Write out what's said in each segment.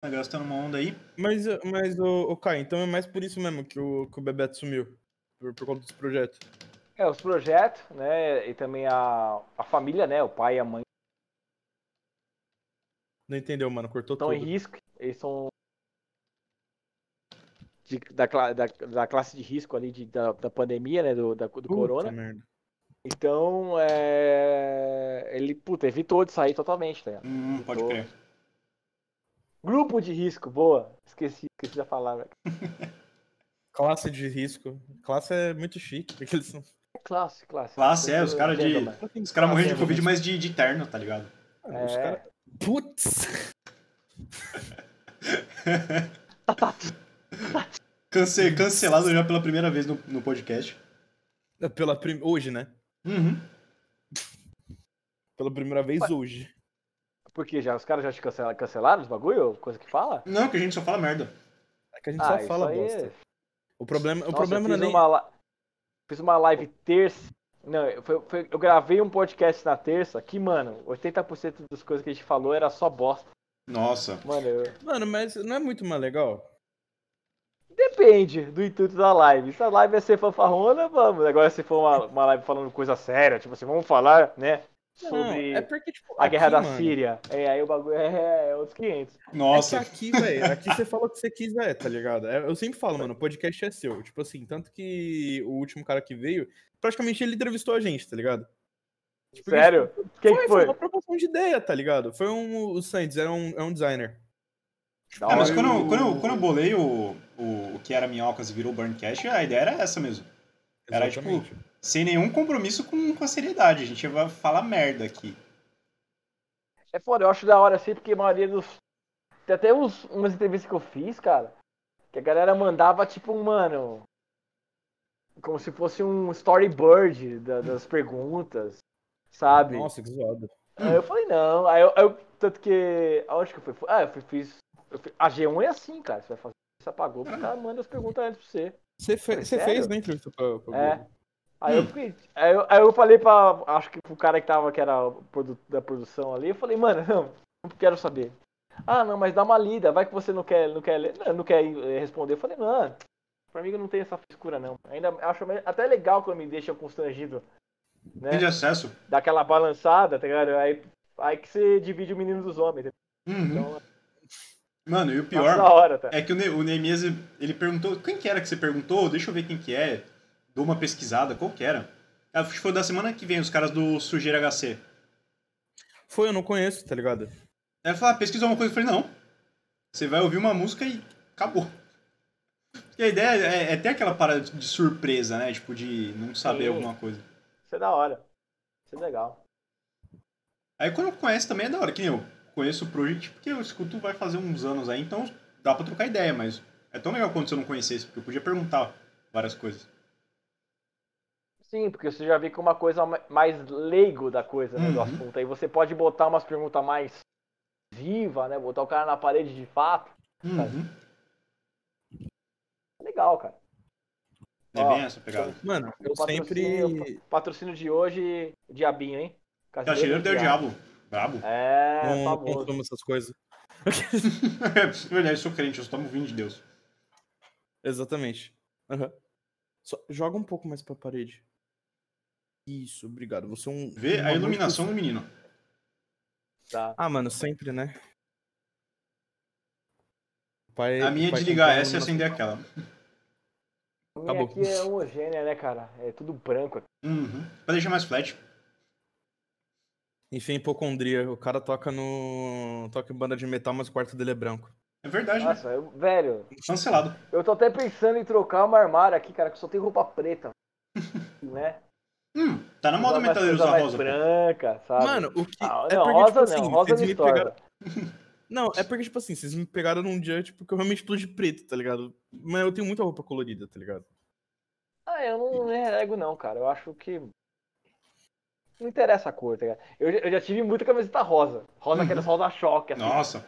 Tá gastando uma onda aí. Mas, mas o, o Kai, então é mais por isso mesmo que o, que o Bebeto sumiu. Por, por conta dos projetos. É, os projetos, né? E também a, a família, né? O pai e a mãe Não entendeu, mano? Cortou estão tudo. em risco. Eles são de- da, da, da classe de risco ali de, da, da pandemia, né? Do, da, do Puta corona. merda. Então, é... ele, puta, evitou de sair totalmente, tá ligado? Hum, pode crer. Grupo de risco, boa. Esqueci, esqueci da palavra. Classe de risco. Classe é muito chique. Porque eles são... Classe, classe. Classe, é, os caras de-. Os caras morrendo de Classe, Covid, mas de, de terno, tá ligado? Ah, Os É. caras. Putz! Cance- cancelado já pela primeira vez no, no podcast. Pela prim... Hoje, né? Uhum. Pela primeira vez hoje. Porque já, os caras já te cancela- cancelaram os bagulho? Coisa que fala? Não, que a gente só fala merda. É que a gente Ah, só fala aí bosta. é- O problema, o Nossa, problema eu não é fiz nem. uma, la- fiz uma live terça. Não, eu- foi- foi- eu gravei um podcast na terça que, mano, 80% das coisas que a gente falou era só bosta. Nossa. Mano, eu- Mano, mas não é muito mais legal? depende do intuito da live. Se a live é ser fanfarrona, vamos. Agora, se for uma, uma live falando coisa séria, tipo assim, vamos falar, né, Não, sobre é porque, tipo. a guerra aqui, da mano, Síria. É, aí o bagulho é, é outros 500. Nossa. É que aqui, velho, aqui você fala o que você quiser, tá ligado? É, Eu sempre falo, mano, o podcast é seu. Tipo assim, tanto que o último cara que veio, praticamente ele entrevistou a gente, tá ligado? Tipo, Sério? Quem Foi, que foi foi? uma proposta de ideia, tá ligado? Foi um. O Sands, era um, é um designer. É, mas quando, eu- quando, eu, quando eu bolei o, o, o que era Minhocas e virou Burncast, a ideia era essa mesmo. Era, tipo, Exatamente. Sem nenhum compromisso com, com a seriedade. A gente vai falar merda aqui. É foda, eu acho da hora assim, porque a maioria dos. Tem até uns, umas entrevistas que eu fiz, cara, que a galera mandava, tipo, mano. Como se fosse um storyboard da- das perguntas, sabe? Nossa, que zoado. Aí eu falei, não. Aí eu, eu- tanto que. Aonde que eu fui? Ah, eu fui- fiz. eu fiz- a G1 é assim, cara. Você vai fazer. Você apagou, o cara manda as perguntas antes pra você. Você, fe- você fez, né, entrevista pra, pra É. Globo? Aí eu fiquei. Aí eu, aí eu falei pra. Acho que pro cara que tava, que era da produção ali, eu falei, mano, não, não quero saber. Ah, não, mas dá uma lida, vai que você não quer, não quer ler, não, não quer eh, responder. Eu falei, não, pra mim eu não tenho essa frescura, não. Ainda acho até legal quando me deixa constrangido. Né? Tem de acesso. Dá aquela balançada, tá ligado? Aí, aí que você divide o menino dos homens. entendeu? Uhum. Então, Mano, e o pior hora, tá? é que o, ne o Neemias, ele perguntou... Quem que era que você perguntou? Deixa eu ver quem que é. Dou uma pesquisada. Qual que era? Ah, Acho que foi da semana que vem, os caras do Sujeira HC. Foi, eu não conheço, tá ligado? Aí eu falei, ah, pesquisou uma coisa. Eu falei, não. Você vai ouvir uma música e acabou. Porque a ideia é, é ter aquela parada de surpresa, né? Tipo, de não saber Sim. alguma coisa. Isso é da hora. Isso é legal. Aí quando conhece também é da hora, que nem eu conheço o Project, porque eu escuto vai fazer uns anos aí, então dá pra trocar ideia, mas é tão legal quando você não conhecesse, porque eu podia perguntar várias coisas. Sim, porque você já vê que é uma coisa ma- mais leigo da coisa, né, do Uhum. assunto. Aí você pode botar umas perguntas mais viva, né? Botar o cara na parede de fato. Uhum. É legal, cara. É Ó, bem essa pegada. Mano, eu Patrocínio- sempre. Patrocínio de hoje, Diabinho, hein? Cacheiro deu diabo. Brabo. É, não famoso. consumo essas coisas. É verdade, eu sou crente, eu só tomo vinho de Deus. Exatamente. Só joga um pouco mais pra parede. Isso, obrigado. Você é um. Vê a iluminação do menino. Tá. Ah, mano, sempre, né? Pai, A minha é desligar essa e acender aquela. A minha Acabou. aqui é homogênea, né, cara? É tudo branco aqui. Uhum. Pra deixar mais flat. Enfim, hipocondria. O cara toca no. toca em banda de metal, mas o quarto dele é branco. É verdade, né? Nossa, eu- velho, Cancelado. eu tô até pensando em trocar uma armário aqui, cara, que só tem roupa preta. né? Hum, tá na moda umas metaleiro usar rosa. branca, sabe? Mano, o que. Ah, é não, porque, rosa tipo assim, não, rosa vocês não me pegaram. Não, é porque, tipo assim, vocês me pegaram num dia, tipo, que eu realmente tô de preto, tá ligado? Mas eu tenho muita roupa colorida, tá ligado? Ah, eu não renego não, cara. Eu acho que. Não interessa a cor, tá ligado? Eu, já- eu já tive muita camiseta rosa. Rosa Uhum. aquelas rosa choque, assim. Nossa.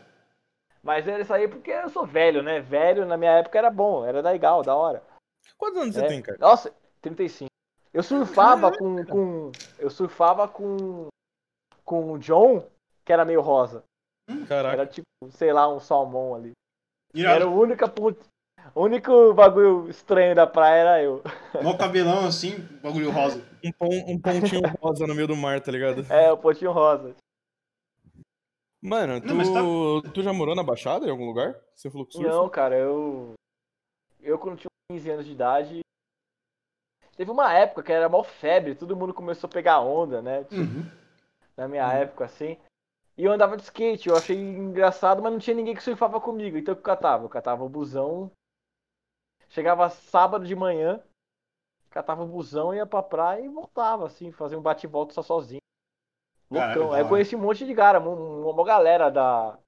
Mas era isso aí porque eu sou velho, né? Velho na minha época era bom, era legal, da hora. Quantos anos você É. tem, cara? Nossa, 35. Eu surfava com, com. Eu surfava com. Com o John, que era meio rosa. Caraca. Era tipo, sei lá, um salmão ali. Era o único, o único bagulho estranho da praia era eu. Mó cabelão assim, bagulho rosa. Um, pon- um pontinho rosa no meio do mar, tá ligado? É, o potinho rosa. Mano, tu, Não, tá- tu já morou na Baixada em algum lugar? Você falou que surfa? Não, cara, eu. Eu quando tinha 15 anos de idade. Teve uma época que era mal febre, todo mundo começou a pegar onda, né? Uhum. Na minha época, assim. E eu andava de skate, eu achei engraçado, mas não tinha ninguém que surfava comigo. Então o que eu catava? Eu catava o busão. Chegava sábado de manhã, catava o busão, ia pra praia e voltava, assim, fazia um bate-volta só sozinho. Loucão. da Aí eu conheci um monte de cara, uma, uma galera da.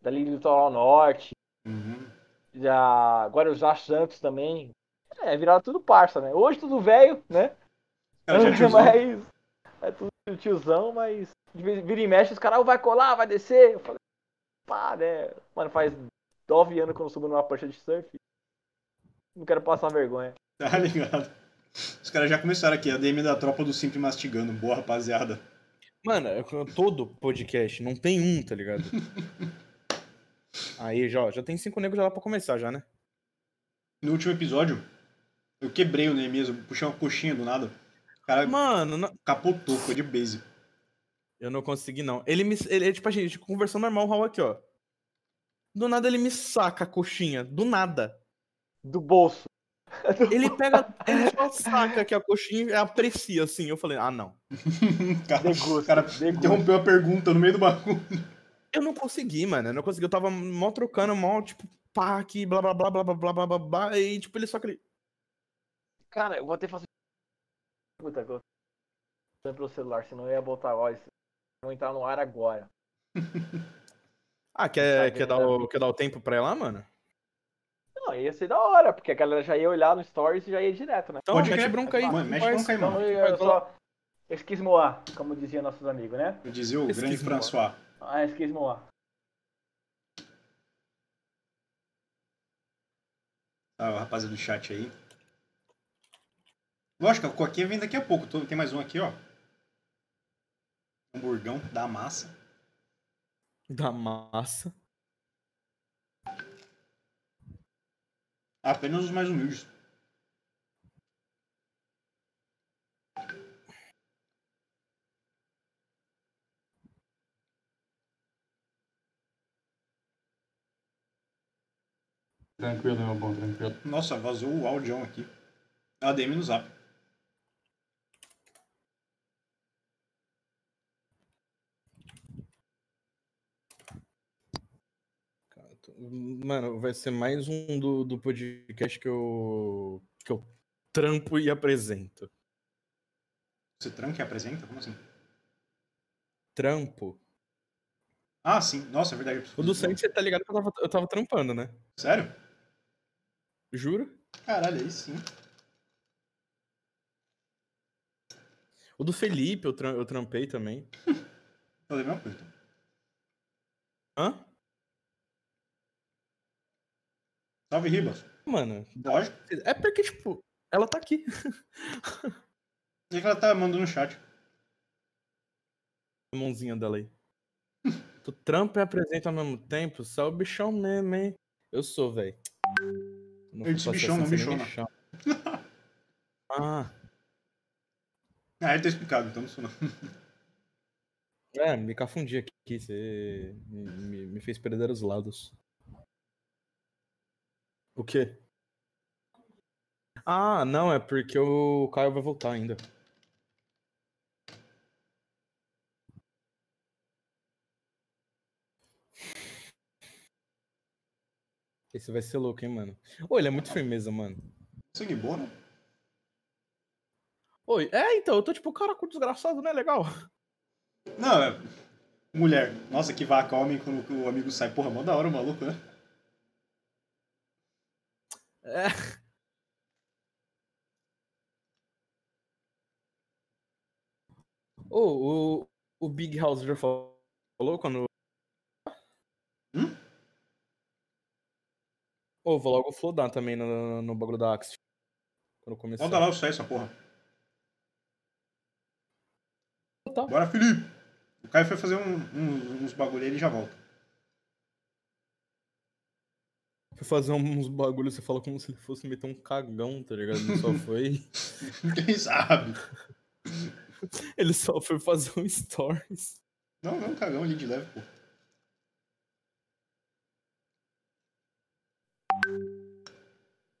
Do Litoral Norte, Uhum. da Guarujá Santos também. É, viraram tudo parça, né? Hoje tudo velho, né? Cara, já tiozão. mas. É tudo tiozão, mas. Vira e mexe, os caras, "Ah, vai colar, vai descer. Eu falei, pá, né? Mano, faz 9 anos que eu não subo numa prancha de surf. Não quero passar vergonha. Tá ligado? Os caras já começaram aqui, a DM da tropa do Sempre Mastigando. Boa, rapaziada. Mano, é todo podcast, não tem um, tá ligado? Aí, já, já tem cinco negros já lá pra começar, já, né? No último episódio, eu quebrei o Neemias, eu puxei uma coxinha do nada. O cara Mano, não- capotou, foi de base. eu não consegui, não. Ele me. Ele, tipo, a gente conversando normal, o Raul aqui, ó. Do nada ele me saca a coxinha. Do nada. Do bolso. Ele pega. Ele só saca aqui a coxinha e aprecia, assim. Eu falei, ah, não. O cara, Degusta, o cara degusta. interrompeu a pergunta no meio do bagulho. Eu não consegui, mano. Eu não consegui. Eu tava mó trocando, mó, tipo, pá, aqui, blá, blá, blá, blá, blá, blá, blá, blá, blá. E, tipo, ele só aquele. Cara, eu vou ter que fazer. Puta, que eu tô pelo celular, senão eu ia botar a voz. Vou entrar no ar agora. Ah, quer, quer, dar né? o, quer dar o tempo pra ir lá, mano? Não, ia ser da hora, porque a galera já ia olhar no stories e já ia direto, né? Então, Pode mete crer. bronca aí. Mano, mete faz. bronca aí, Então mano. eu só. Esquismoar, como diziam nossos amigos, né? Eu dizia o Esse grande François. Ah, esquismoar. Ah, o rapaziada do chat aí. Lógico, a coquinha vem daqui a pouco. Tem mais um aqui, ó. Hamburgão da massa. Da massa. Apenas os mais humildes. Tranquilo, meu bom, tranquilo. Nossa, vazou o áudio aqui. ADM no zap. Cara, tô- Mano, vai ser mais um do, do podcast que eu. que eu trampo e apresento. Você tranca e apresenta? Como assim? Trampo. Ah, sim. Nossa, é verdade. O do Santos, você tá ligado que eu tava, eu tava trampando, né? Sério? Juro? Caralho, aí sim. O do Felipe, eu, tram- eu trampei também. Fazer mesma coisa. Hã? Salve, Ribas. Mano, Lógico. é porque, tipo, ela tá aqui. O que ela tá mandando no chat? A mãozinha dela aí. tu trampa e apresenta ao mesmo tempo? Você é o bichão mesmo, hein? Eu sou, velho. Eu disse bichão, não bichona. Ah, Ah, ele tá explicado, então não sou não. é, me cafundi aqui. Você me, me- me fez perder os lados. O quê? Ah, não, é porque o Caio vai voltar ainda. Esse vai ser louco, hein, mano. Ô, ele é muito firmeza, mano. Sangue bom, né? Oi, é, então, eu tô tipo, cara, com desgraçado, né? Legal. Não, é. Mulher. Nossa, que vaca homem quando o amigo sai. Porra, mó da hora o maluco, né? É. Ô, o, o Big House já falou quando. Hum? Ô, vou logo flodar também no, no bagulho da Axe. Quando começar. Olha lá o sai essa porra. Tá. Bora, Felipe. O Caio foi fazer um- um- uns bagulho aí, ele já volta. Foi fazer uns bagulhos, você fala como se ele fosse meter um cagão, tá ligado? Ele só foi. Quem sabe? ele só foi fazer um stories. Não, não, cagão ali de leve, pô.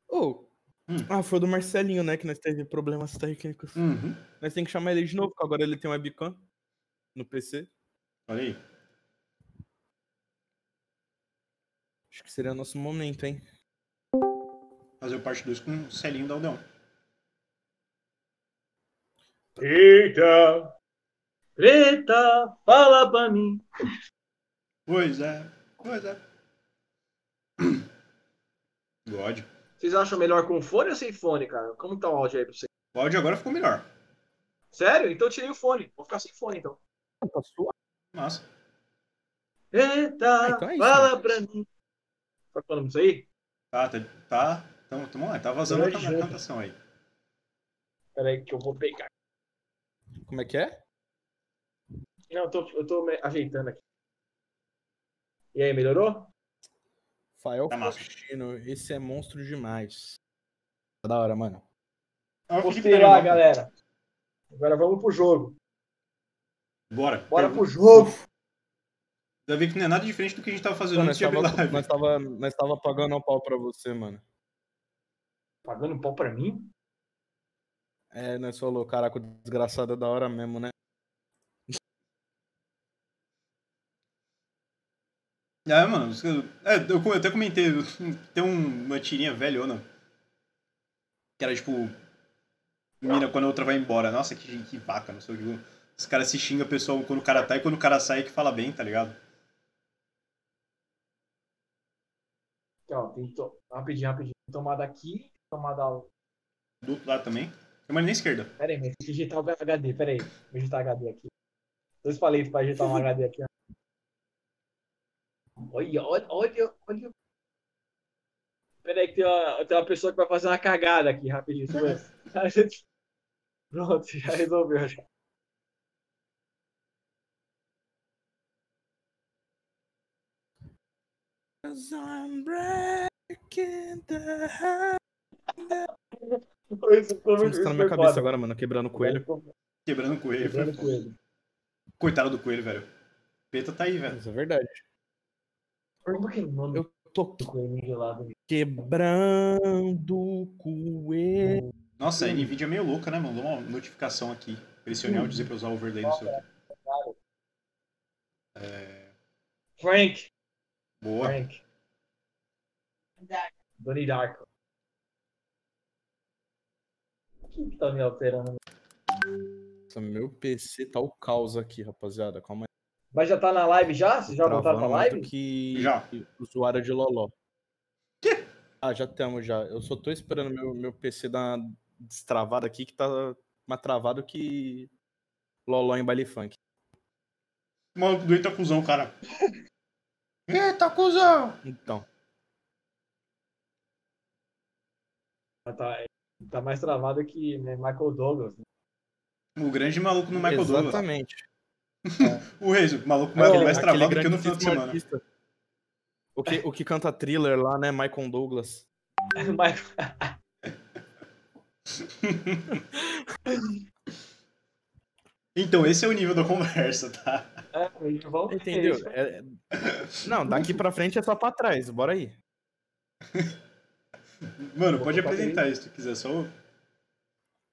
Ô. Hum. Ah, foi do Marcelinho, né? Que nós teve problemas técnicos. Uhum. Nós tem que chamar ele de novo, porque agora ele tem um webcam no PC. Olha aí. Acho que seria nosso momento, hein? Fazer o parte 2 com o Celinho da Aldeão. Eita! Eita! Fala pra mim! Pois é, pois é. God. Vocês acham melhor com fone ou sem fone, cara? Como tá o áudio aí pra vocês? O áudio agora ficou melhor. Sério? Então eu tirei o fone. Vou ficar sem fone então. Tá suave. Massa. Eita! Ah, então é isso, fala pra mim! Tá falando isso aí? Tá, tá. Tá, tamo, tamo lá, tá vazando a cantação aí. Pera aí que eu vou pegar. Como é que é? Não, eu tô, eu tô me ajeitando aqui. E aí, melhorou? Fael Tá. Faustino, esse é monstro demais. Tá da hora, mano. Tá legal. galera. Agora vamos pro jogo. Bora. Bora Pergunta. pro jogo. Já vi que não é nada diferente do que a gente tava fazendo Mano, antes nós de abrir tava, live. nós, tava, nós tava pagando um pau pra você, mano. Pagando pau pra mim? É, nós falou, caraca, o desgraçado é da hora mesmo, né? É, mano, é, eu até comentei, tem um- uma tirinha velhona, que era tipo, mina quando a outra vai embora, nossa, que, que vaca, não sei o que, os caras se xingam a pessoa quando o cara tá e quando o cara sai que fala bem, tá ligado? Aqui, ó, tem to... Rapidinho, rapidinho. Tomada aqui, tomada. Do outro lado também, tem uma na esquerda. Pera aí, mas tem que digitar o HD. Pera aí. Vou digitar HD aqui. Dois palitos pra digitar um HD aqui, ó. Olha, olha, olha, olha. Pera aí que tem uma, tem uma pessoa que vai fazer uma cagada aqui, rapidinho. Pronto, já resolveu. Já. Isso ficou Você muito- tá na isso minha cabeça agora, mano, quebrando o coelho. Quebrando o coelho. Quebrando coelho. Coitado do coelho, velho. Peta tá aí, velho. Isso é verdade. Como que é o nome Eu tô quebrando o coelho. Nossa, a Nvidia é meio louca, né, mano? Mandou uma notificação aqui. Pressionei ao dizer pra usar o overlay no seu. É... Frank. Boa. Frank. Donnie Darko. O que que tá me alterando? Nossa, meu PC tá o caos aqui, rapaziada. Calma aí. Mas já tá na live já? Vocês já voltaram pra live? Que... Já. que Usuário de Loló. Ah, já temos já. Eu só tô esperando meu, meu PC dar uma destravada aqui, que tá mais travado que Loló em baile funk. O maluco do Eita cuzão, cara. Eita cuzão! Então, Tá, tá mais travado que né, Michael Douglas. né? O grande maluco no Michael Douglas. exatamente. O Reis, o maluco Aquele- mais, mais aquele travado que no final de semana. artista. O que, o que canta thriller lá, né? Michael Douglas. Então, esse é o nível da conversa, tá? é, ter Entendeu? É- Não, daqui pra frente é só pra trás. Bora aí. Mano, pode apresentar isso se tu quiser, só.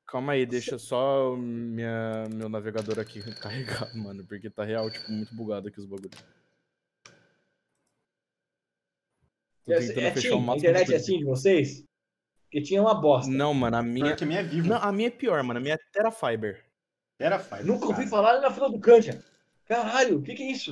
Calma aí, deixa só minha, meu navegador aqui carregar, mano. Porque tá real, tipo, muito bugado aqui os bagulhos. Tô É, tentando é fechar assim, o a máximo internet é assim de vocês? Porque tinha uma bosta. Não, mano, a minha. Pior que a minha é vivo. Não, a minha é pior, mano. A minha é Terafiber. Era faz. Nunca ouvi falar na fila do Cândia. Caralho, o que que é isso?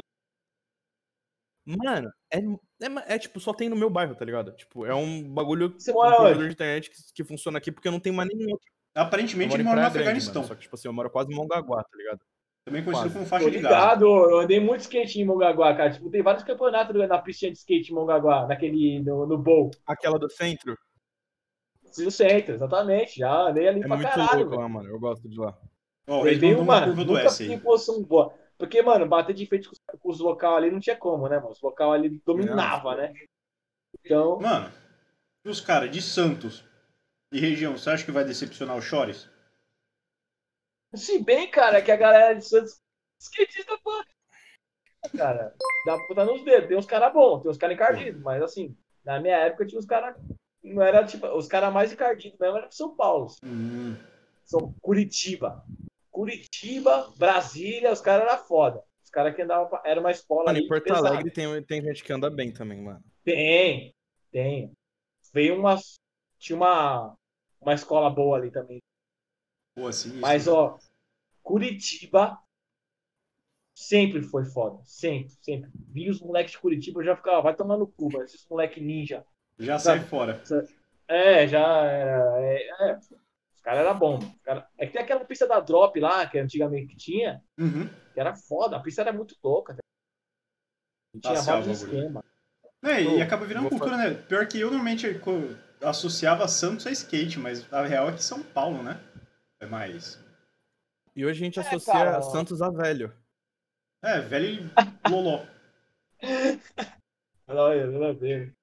Mano, é, é, é, tipo, só tem no meu bairro, tá ligado? Tipo, é um bagulho. Você um mora provedor onde? de internet que, que funciona aqui porque não tem mais nenhum outro. Aparentemente ele mora no Afeganistão. mano, Só que, tipo assim, eu moro quase em Mongaguá, tá ligado? Também conhecido quase. como Tô faixa de Gaza. ligado, eu andei muito skate em Mongaguá, cara. Tipo, tem vários campeonatos na pistinha de skate em Mongaguá, naquele, no, no bowl. Aquela do centro No centro, exatamente. Já andei ali é pra muito caralho, louco lá, mano. Eu gosto de lá. Ó, o Eu Reis dei mandou uma uma, curva do nunca S em posição boa. Porque, mano, bater de frente com, os- local ali não tinha como, né, mano? Os local ali dominava, né? Então, Mano, os caras de Santos e região, você acha que vai decepcionar o Chores? se bem, cara, que a galera de Santos skatista, pô. Cara, dá pra botar nos dedos. Tem uns caras bons, tem uns caras encardidos, mas assim, na minha época tinha uns caras. Não era tipo. Os caras mais encardidos mesmo eram de São Paulo. Hum, São Curitiba. Curitiba, Brasília, os caras eram foda. Os caras que andavam. pra- Era uma escola. Mano, ali em Porto pesada. Alegre tem, tem gente que anda bem também, mano. Tem, tem. Veio uma. Tinha uma, uma escola boa ali também. pô, assim. isso- Mas, ó, Curitiba sempre foi foda. Sempre, sempre. Vi os moleques de Curitiba, eu já ficava, vai tomar no cu, mano. Esses moleque ninja. Já sai fora. É, já. É, é. Os caras eram bons. Os cara- É que tem aquela pista da Drop lá, que antigamente tinha, Uhum. que era foda. A pista era muito louca. tá? E tinha vários esquemas. É, e acaba virando vou cultura, né? Pior que eu normalmente associava Santos a skate, mas a real é que São Paulo, né? É mais. E hoje a gente É, associa cara. Santos a velho. É, velho e loló. Olha, nada a ver.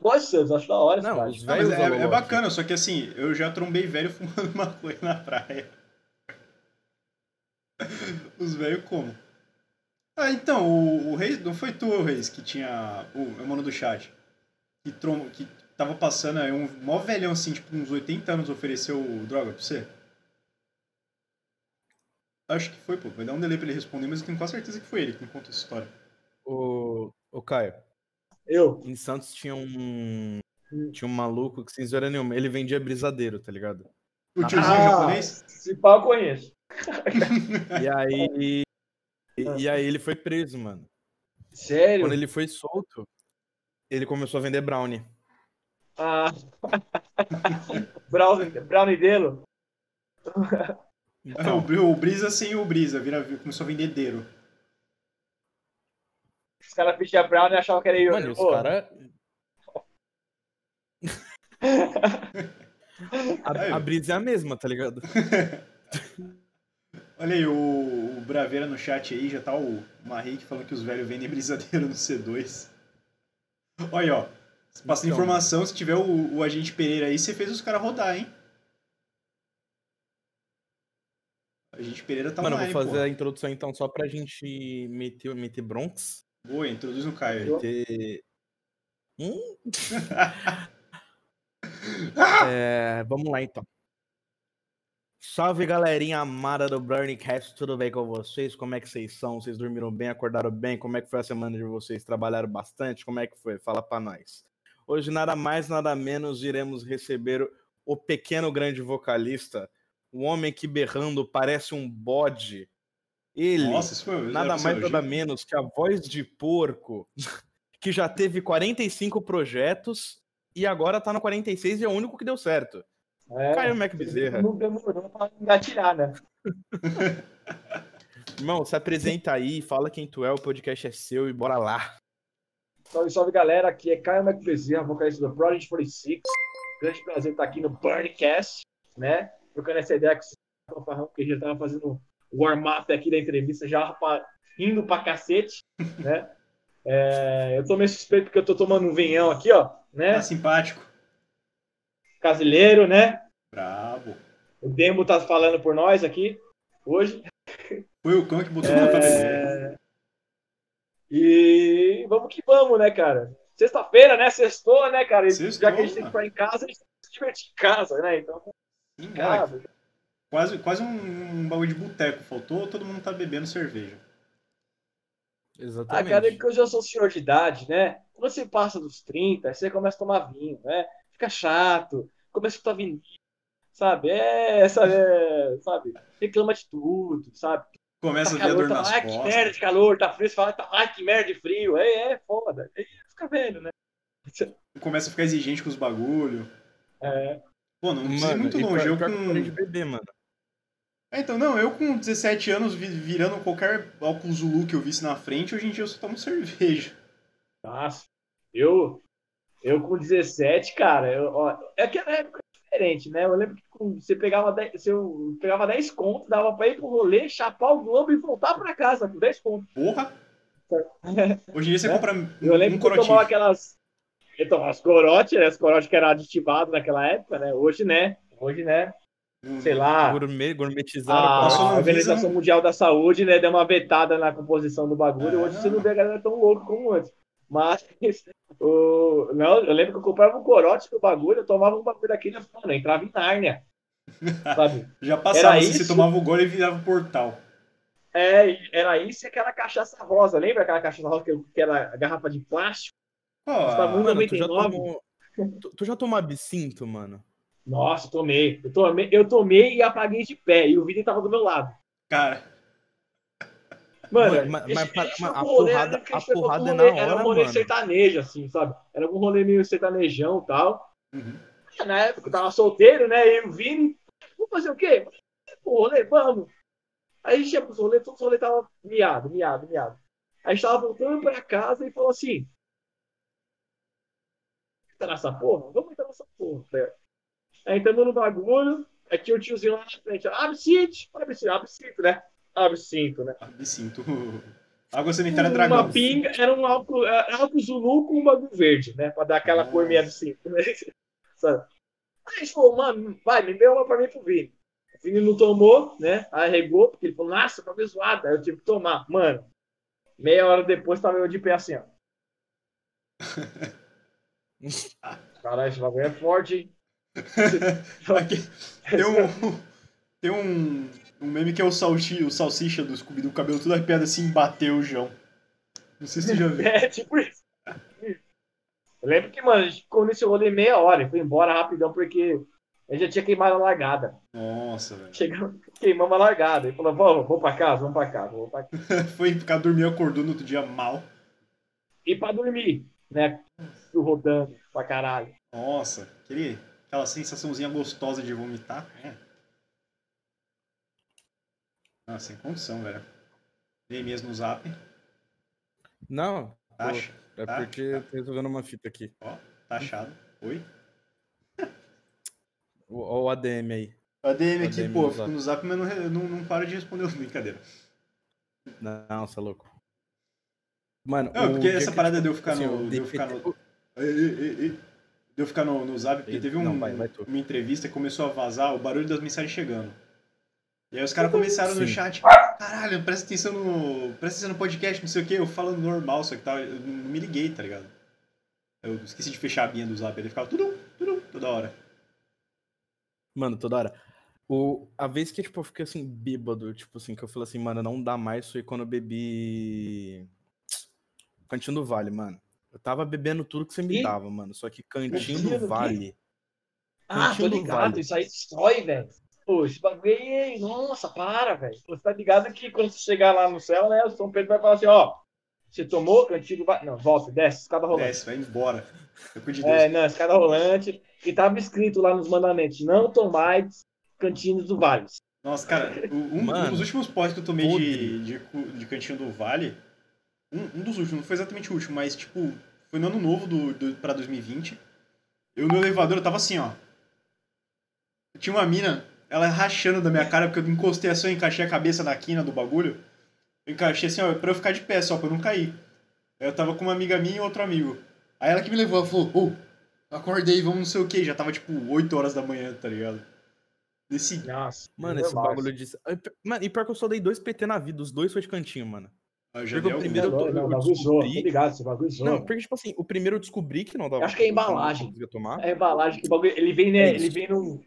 Gosto de Santos, acho da hora Não, os Não, mas velhos é, é loló. bacana, só que assim, eu já trombei velho fumando maconha na praia. Os velhos como? Ah, então, o, o Reis, não foi tu, o Reis, que tinha. O meu mano do chat. Que, trom, que tava passando aí, um mó velhão assim, tipo, uns 80 anos ofereceu droga pra você? Acho que foi, pô. Vai dar um delay pra ele responder, mas eu tenho quase certeza que foi ele que me conta essa história. O, o Caio, Eu. em Santos tinha um. Hum. Tinha um maluco que, sem zoeira nenhuma, ele vendia brisadeiro, tá ligado? O Ah, tiozinho japonês? Se pau eu conheço. E aí. E, e aí ele foi preso, mano. Sério? Quando ele foi solto, ele começou a vender brownie. Ah. Brownie, Brownie dele. Ah, o, Então, Bri- o Brisa sem o Brisa, vira, começou a vender deiro. Os caras pediam Brownie e achavam que era eu. mano, os caras. A, a brisa é a mesma, tá ligado? Olha aí, o, o Braveira no chat aí, já tá o Marrique falando que os velhos vendem brisadeiro no C2. Olha aí, ó. Passa Então. informação, se tiver o, o agente Pereira aí, você fez os caras rodar, hein? O agente Pereira tá Mano, eu online, vou fazer pô. a introdução então só pra gente meter, meter Bronx. Boa, introduz no Caio. Meter. Hum? É, vamos lá então. Salve galerinha amada do Burncast, tudo bem com vocês? Como é que vocês são? Vocês dormiram bem, acordaram bem? Como é que foi a semana de vocês? Trabalharam bastante? Como é que foi? Fala pra nós. Hoje nada mais, nada menos iremos receber o pequeno grande vocalista, um homem que berrando parece um bode. Ele, Nossa, isso foi. nada mais nada menos que a voz de porco, que já teve 45 projetos e agora tá no 46 e é o único que deu certo. é, Caio Mac Bezerra. Não demorou pra engatilhar, né? Irmão, se apresenta aí, fala quem tu é, o podcast é seu e bora lá. Salve, salve galera, aqui é Caio McBezerra, vocalista do Project 46. Grande prazer estar aqui no Burncast, né? Trocando essa ideia com o Fanfarrão, porque já tava fazendo warm-up aqui da entrevista, já pra, indo pra cacete, né? É, eu tô meio suspeito porque eu tô tomando um vinhão aqui, ó, né? Tá simpático. Brasileiro, né? Brabo. O Demo tá falando por nós aqui, hoje. Foi o cão que botou na tua beber. É... E vamos que vamos, né, cara? Sexta-feira, né? Sextou, né, cara? Sextou, Já que a gente tem que ficar em casa, a gente tem que se divertir em casa, né? Então, Sim, cara, moleque. Quase, quase um, um bagulho de boteco. Faltou, todo mundo tá bebendo cerveja. ah, Exatamente. cara, é que eu já sou senhor de idade, né? Quando você passa dos 30, aí você começa a tomar vinho, né? Fica chato, começa a escutar vinil, sabe? É, essa, é, sabe? Reclama de tudo, sabe? Começa Tá a ver a dor calor, tá, nas ai, que costas. merda de calor, tá frio, você fala, tá, ai, que merda de frio, é, é foda. Aí fica velho, né? Começa a ficar exigente com os bagulho. É, Pô, não precisa muito longe. pior- Eu que parei de com... beber, mano. É, então, não, eu com 17 anos vi- virando qualquer álcool Zulu que eu visse na frente, hoje em dia eu só tomo cerveja. Nossa, eu, eu com 17, cara, eu, ó, é que na época diferente, né? Eu lembro que você pegava 10, se eu pegava 10 contos, dava pra ir pro rolê, chapar o globo e voltar pra casa com 10 contos. Porra! Hoje em dia você É. compra Eu lembro um que eu tomava aquelas. Eu tomava os corote, né? Os corote que era aditivado naquela época, né? Hoje, né? Hoje, né? Sei lá. Gourmet, gourmetizaram. A, a Organização Anvisa, Mundial da Saúde, né, deu uma vetada na composição do bagulho. Hoje Ah. você não vê a galera tão louca como antes. Mas, o, não, eu lembro que eu comprava um corote do bagulho, eu tomava um bagulho daquele, mano, eu entrava em Nárnia. Sabe? Já passava, assim, você isso? tomava o gole e virava o portal. É, era isso e aquela cachaça rosa. Lembra aquela cachaça rosa que, que era a garrafa de plástico? Um- Mano, tu já 99. tomou. Tu, tu já tomou absinto, mano? Nossa, tomei. Eu tomei, eu tomei e apaguei de pé. E o Vini tava do meu lado. cara, Mano, Mas- esse- mas- esse mas a um rolê, porrada- né, a porrada é rolê- na Era hora, um rolê mano. sertanejo, assim, sabe? Era um rolê meio sertanejão e tal. Uhum. Na época eu tava solteiro, né? E o Vini, vamos fazer o quê? Pô, rolê, vamos. Aí a gente ia pros rolês, todos os rolês tava miado, miado, miado. Aí a gente tava voltando pra casa e falou assim: Tá nessa porra? Vamos entrar nessa porra, velho. Aí entramos no bagulho, aí tinha o tiozinho lá na frente, abre cinto, abre cinto, abre cinto, né? Abre cinto, né? absinto. Água sanitária uma dragão. pinga, era um álcool, álcool Zulu com um bagulho verde, né? Pra dar aquela Nossa. cor meio absinto, né? Sabe? Aí a gente falou, mano, vai, me deu uma pra mim pro Vini. O Vini não tomou, né? Arregou, porque ele falou, nossa, ver zoada. Aí eu tive que tomar. Mano, meia hora depois tava eu de pé assim, ó. Caralho, esse bagulho é forte, hein? Aqui, tem um, tem um, um meme que é o, salchi, o salsicha do Scooby do cabelo todo arrepiado assim, bateu o João. Não sei se você já viu. É, tipo isso. Eu lembro que, mano, a gente ficou nesse rolê meia hora e foi embora rapidão porque a gente já tinha queimado a largada. Nossa, velho. Chegamos, queimamos a largada. E falou, vamos, vamos pra casa, vamos pra casa, vamos pra casa. Foi ficar dormindo, acordou no outro dia mal. E pra dormir, né? Rodando pra caralho. Nossa, aquele, aquela sensaçãozinha gostosa de vomitar. É. Nossa, sem condição, velho. Dei mesmo no zap. Não. pô, Taxa, é tá, porque eu tô jogando uma fita aqui. taxado. Oi? O, ó o ADM aí. A DM aqui, ADM pô, no fico no zap, mas não, não, não para de responder os brincadeira. Não, você é louco. Mano, Não, o porque essa que, parada tipo, de eu ficar assim, no. De eu ficar no. Ei, ei, ei, ei. De eu ficar no, no zap, porque teve um, não, vai, vai uma entrevista que começou a vazar o barulho das mensagens chegando. E aí os caras começaram no Sim. chat, caralho, presta atenção no. Presta atenção no podcast, não sei o que, eu falando normal, só que tava, eu não me liguei, tá ligado? Eu esqueci de fechar a binha do zap, ele ficava tudo, tudo, toda hora. Mano, toda hora. O, a vez que tipo, eu fiquei assim, bêbado, tipo assim, que eu falei assim, mano, não dá mais, foi quando eu bebi. Cantinho do Vale, mano. Eu tava bebendo tudo que você me Ih. dava, mano. Só que Cantinho Cantinho do do? Vale. Ah, Cantinho tô do ligado, Vale. isso aí destrói, velho. Pô, esse bagulho aí, nossa, para, velho. Você tá ligado que quando você chegar lá no céu, né, o São Pedro vai falar assim, ó, você tomou, cantigo, vai... Não, volta, desce, escada rolante. Desce, vai embora. Eu de Deus. É, não, escada rolante. E tava escrito lá nos mandamentos, não tomais cantinos do vale. Nossa, cara, um, Mano, um dos últimos pós que eu tomei de, de, de cantinho do Vale, um, um dos últimos, não foi exatamente o último, mas tipo, foi no ano novo do, do, pra 2020. Eu no elevador, eu tava assim, ó. Tinha uma mina, ela rachando da minha cara, porque eu encostei assim, eu encaixei a cabeça na quina do bagulho. Eu encaixei assim, ó, pra eu ficar de pé só, pra eu não cair. Aí eu tava com uma amiga minha e outro amigo. Aí ela que me levou, ela falou, ô, acordei, vamos não sei o que. Já tava tipo 8 horas da manhã, tá ligado? Desse Nossa. Mano, esse bagulho de. Mano, e pior que eu só dei dois PT na vida, os dois foi de cantinho, mano. Ah, já Porque o primeiro Não, eu tô- não, eu descobri- tô ligado, esse bagulho zoa. Não, porque, tipo assim, o primeiro eu descobri que não dava. Eu acho que é que não embalagem. conseguia tomar. É a embalagem que o bagulho. Ele vem, né? É ele vem num.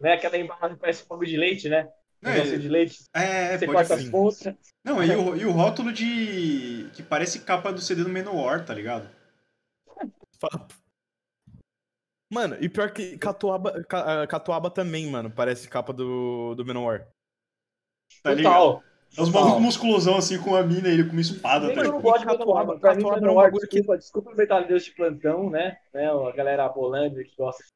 Né, aquela embalagem que parece um bagulho de leite, né? É, de leite. É, Você pode corta ser. as pontas. Não, e o, e o rótulo de. que parece capa do CD do Menor, tá ligado? Mano, e pior que Catuaba, Ca- ah, Catuaba também, mano, parece capa do, do Menor. Tá ligado? Total. É os malucos musculosão assim com a mina e ele com uma espada, tá que eu não gosto de Catuaba- Menor. Pra mim, Catuaba é um Menor, bagulho que- desculpa, desculpa o metalheiro de plantão, né? né? A galera bolândia que gosta de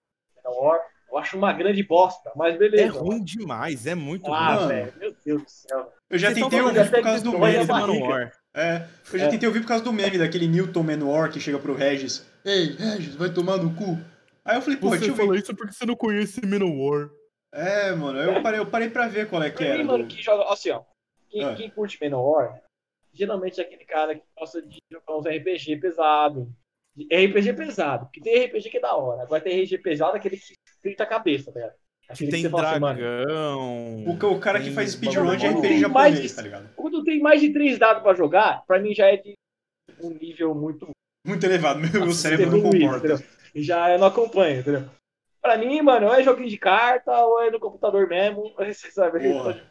Menor. Eu acho uma grande bosta, mas beleza. É ruim demais, é muito Ah, ruim. Mano. velho, meu Deus do céu. Eu já Vocês tentei ouvir por causa que do meme. Menor. É, eu já É. tentei ouvir por causa do meme daquele Newton Menor que chega pro Regis. Ei, Regis, vai tomar no cu. Aí eu falei, pô, deixa eu ver. isso porque você não conhece Menor. É, mano, eu parei, eu parei pra ver qual é que Pra mim, era. mano, do- quem joga. Assim, ó. Quem, Ah. quem curte Menor, geralmente é aquele cara que gosta de jogar uns RPG pesado. de RPG pesado. Porque tem RPG que é da hora. Agora tem RPG pesado, aquele que frita a cabeça, tá ligado? Que Aquele tem assim, mano, dragão. O, ca- o cara que tem faz speedrun de. RPG Tem japonês, mais- tá ligado? Quando tem mais de três dados pra jogar, pra mim já é de um nível muito Muito elevado, meu, meu cérebro não comporta. já eu não acompanho, entendeu? Pra mim, mano, ou é joguinho de carta, ou é no computador mesmo. Você sabe? Porra.